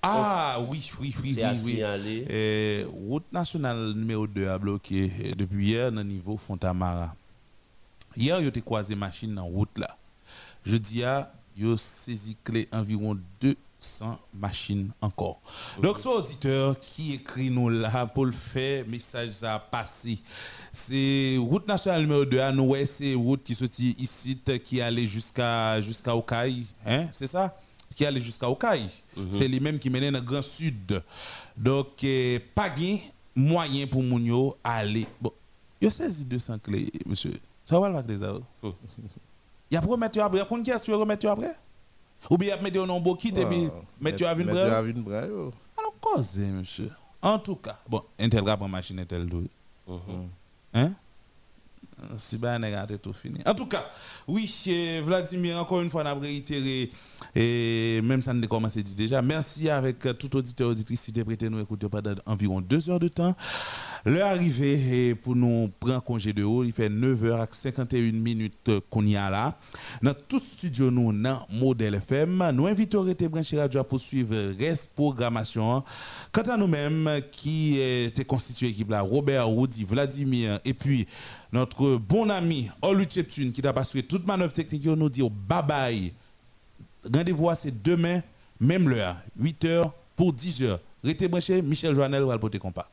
Ah oui, oui, oui, oui, oui. Eh, route nationale numéro 2 a bloqué eh, depuis hier dans le niveau Fontamara. Hier, ils ont croisé machine dans la route là. Jeudi, ils ont saisi clé environ 200 machines encore. Donc, ce auditeur qui écrit nous là pour le faire, message ça a passé. C'est route nationale numéro 2 à nous, ouais, c'est route qui sortit ici, qui allait jusqu'à jusqu'à Okaï. Hein, c'est ça? Qui allait jusqu'à Okaï. C'est lui-même qui menait dans le Grand Sud. Donc, eh, pas gain moyen pour Mounio aller. Bon, il a saisi 200 clés, monsieur. Ça va le ça? Il a promettre après. Qu'on qui est-ce qu'il remettre après? Ou bien a mettre un nombre qui et puis mettre à Mettre bras? Alors, cause, monsieur. En tout cas, bon, Intel grave en machine, Intel doué. Hein? Si ben, a tout fini. En tout cas, oui, Vladimir, encore une fois, on a réitéré, et même ça a commencé dire déjà, merci avec euh, tout auditeur, auditrice qui a prêté nous écouter pendant environ deux heures de temps. L'heure arrivée pour nous prendre congé de haut, il fait 9h51 minutes qu'on y a là. Dans tout studio, nous, dans Modèle FM, nous invitons à rester branché radio pour suivre le reste programmation. Quant à nous-mêmes, qui était constitué équipe là, Robert Woody, Vladimir, et puis notre bon ami Olu Cheptune qui t'a passé toute manœuvre technique, nous dit bye bye. Rendez-vous c'est demain, même l'heure, 8h pour 10h. Restez branché, Michel Joannel porter compas.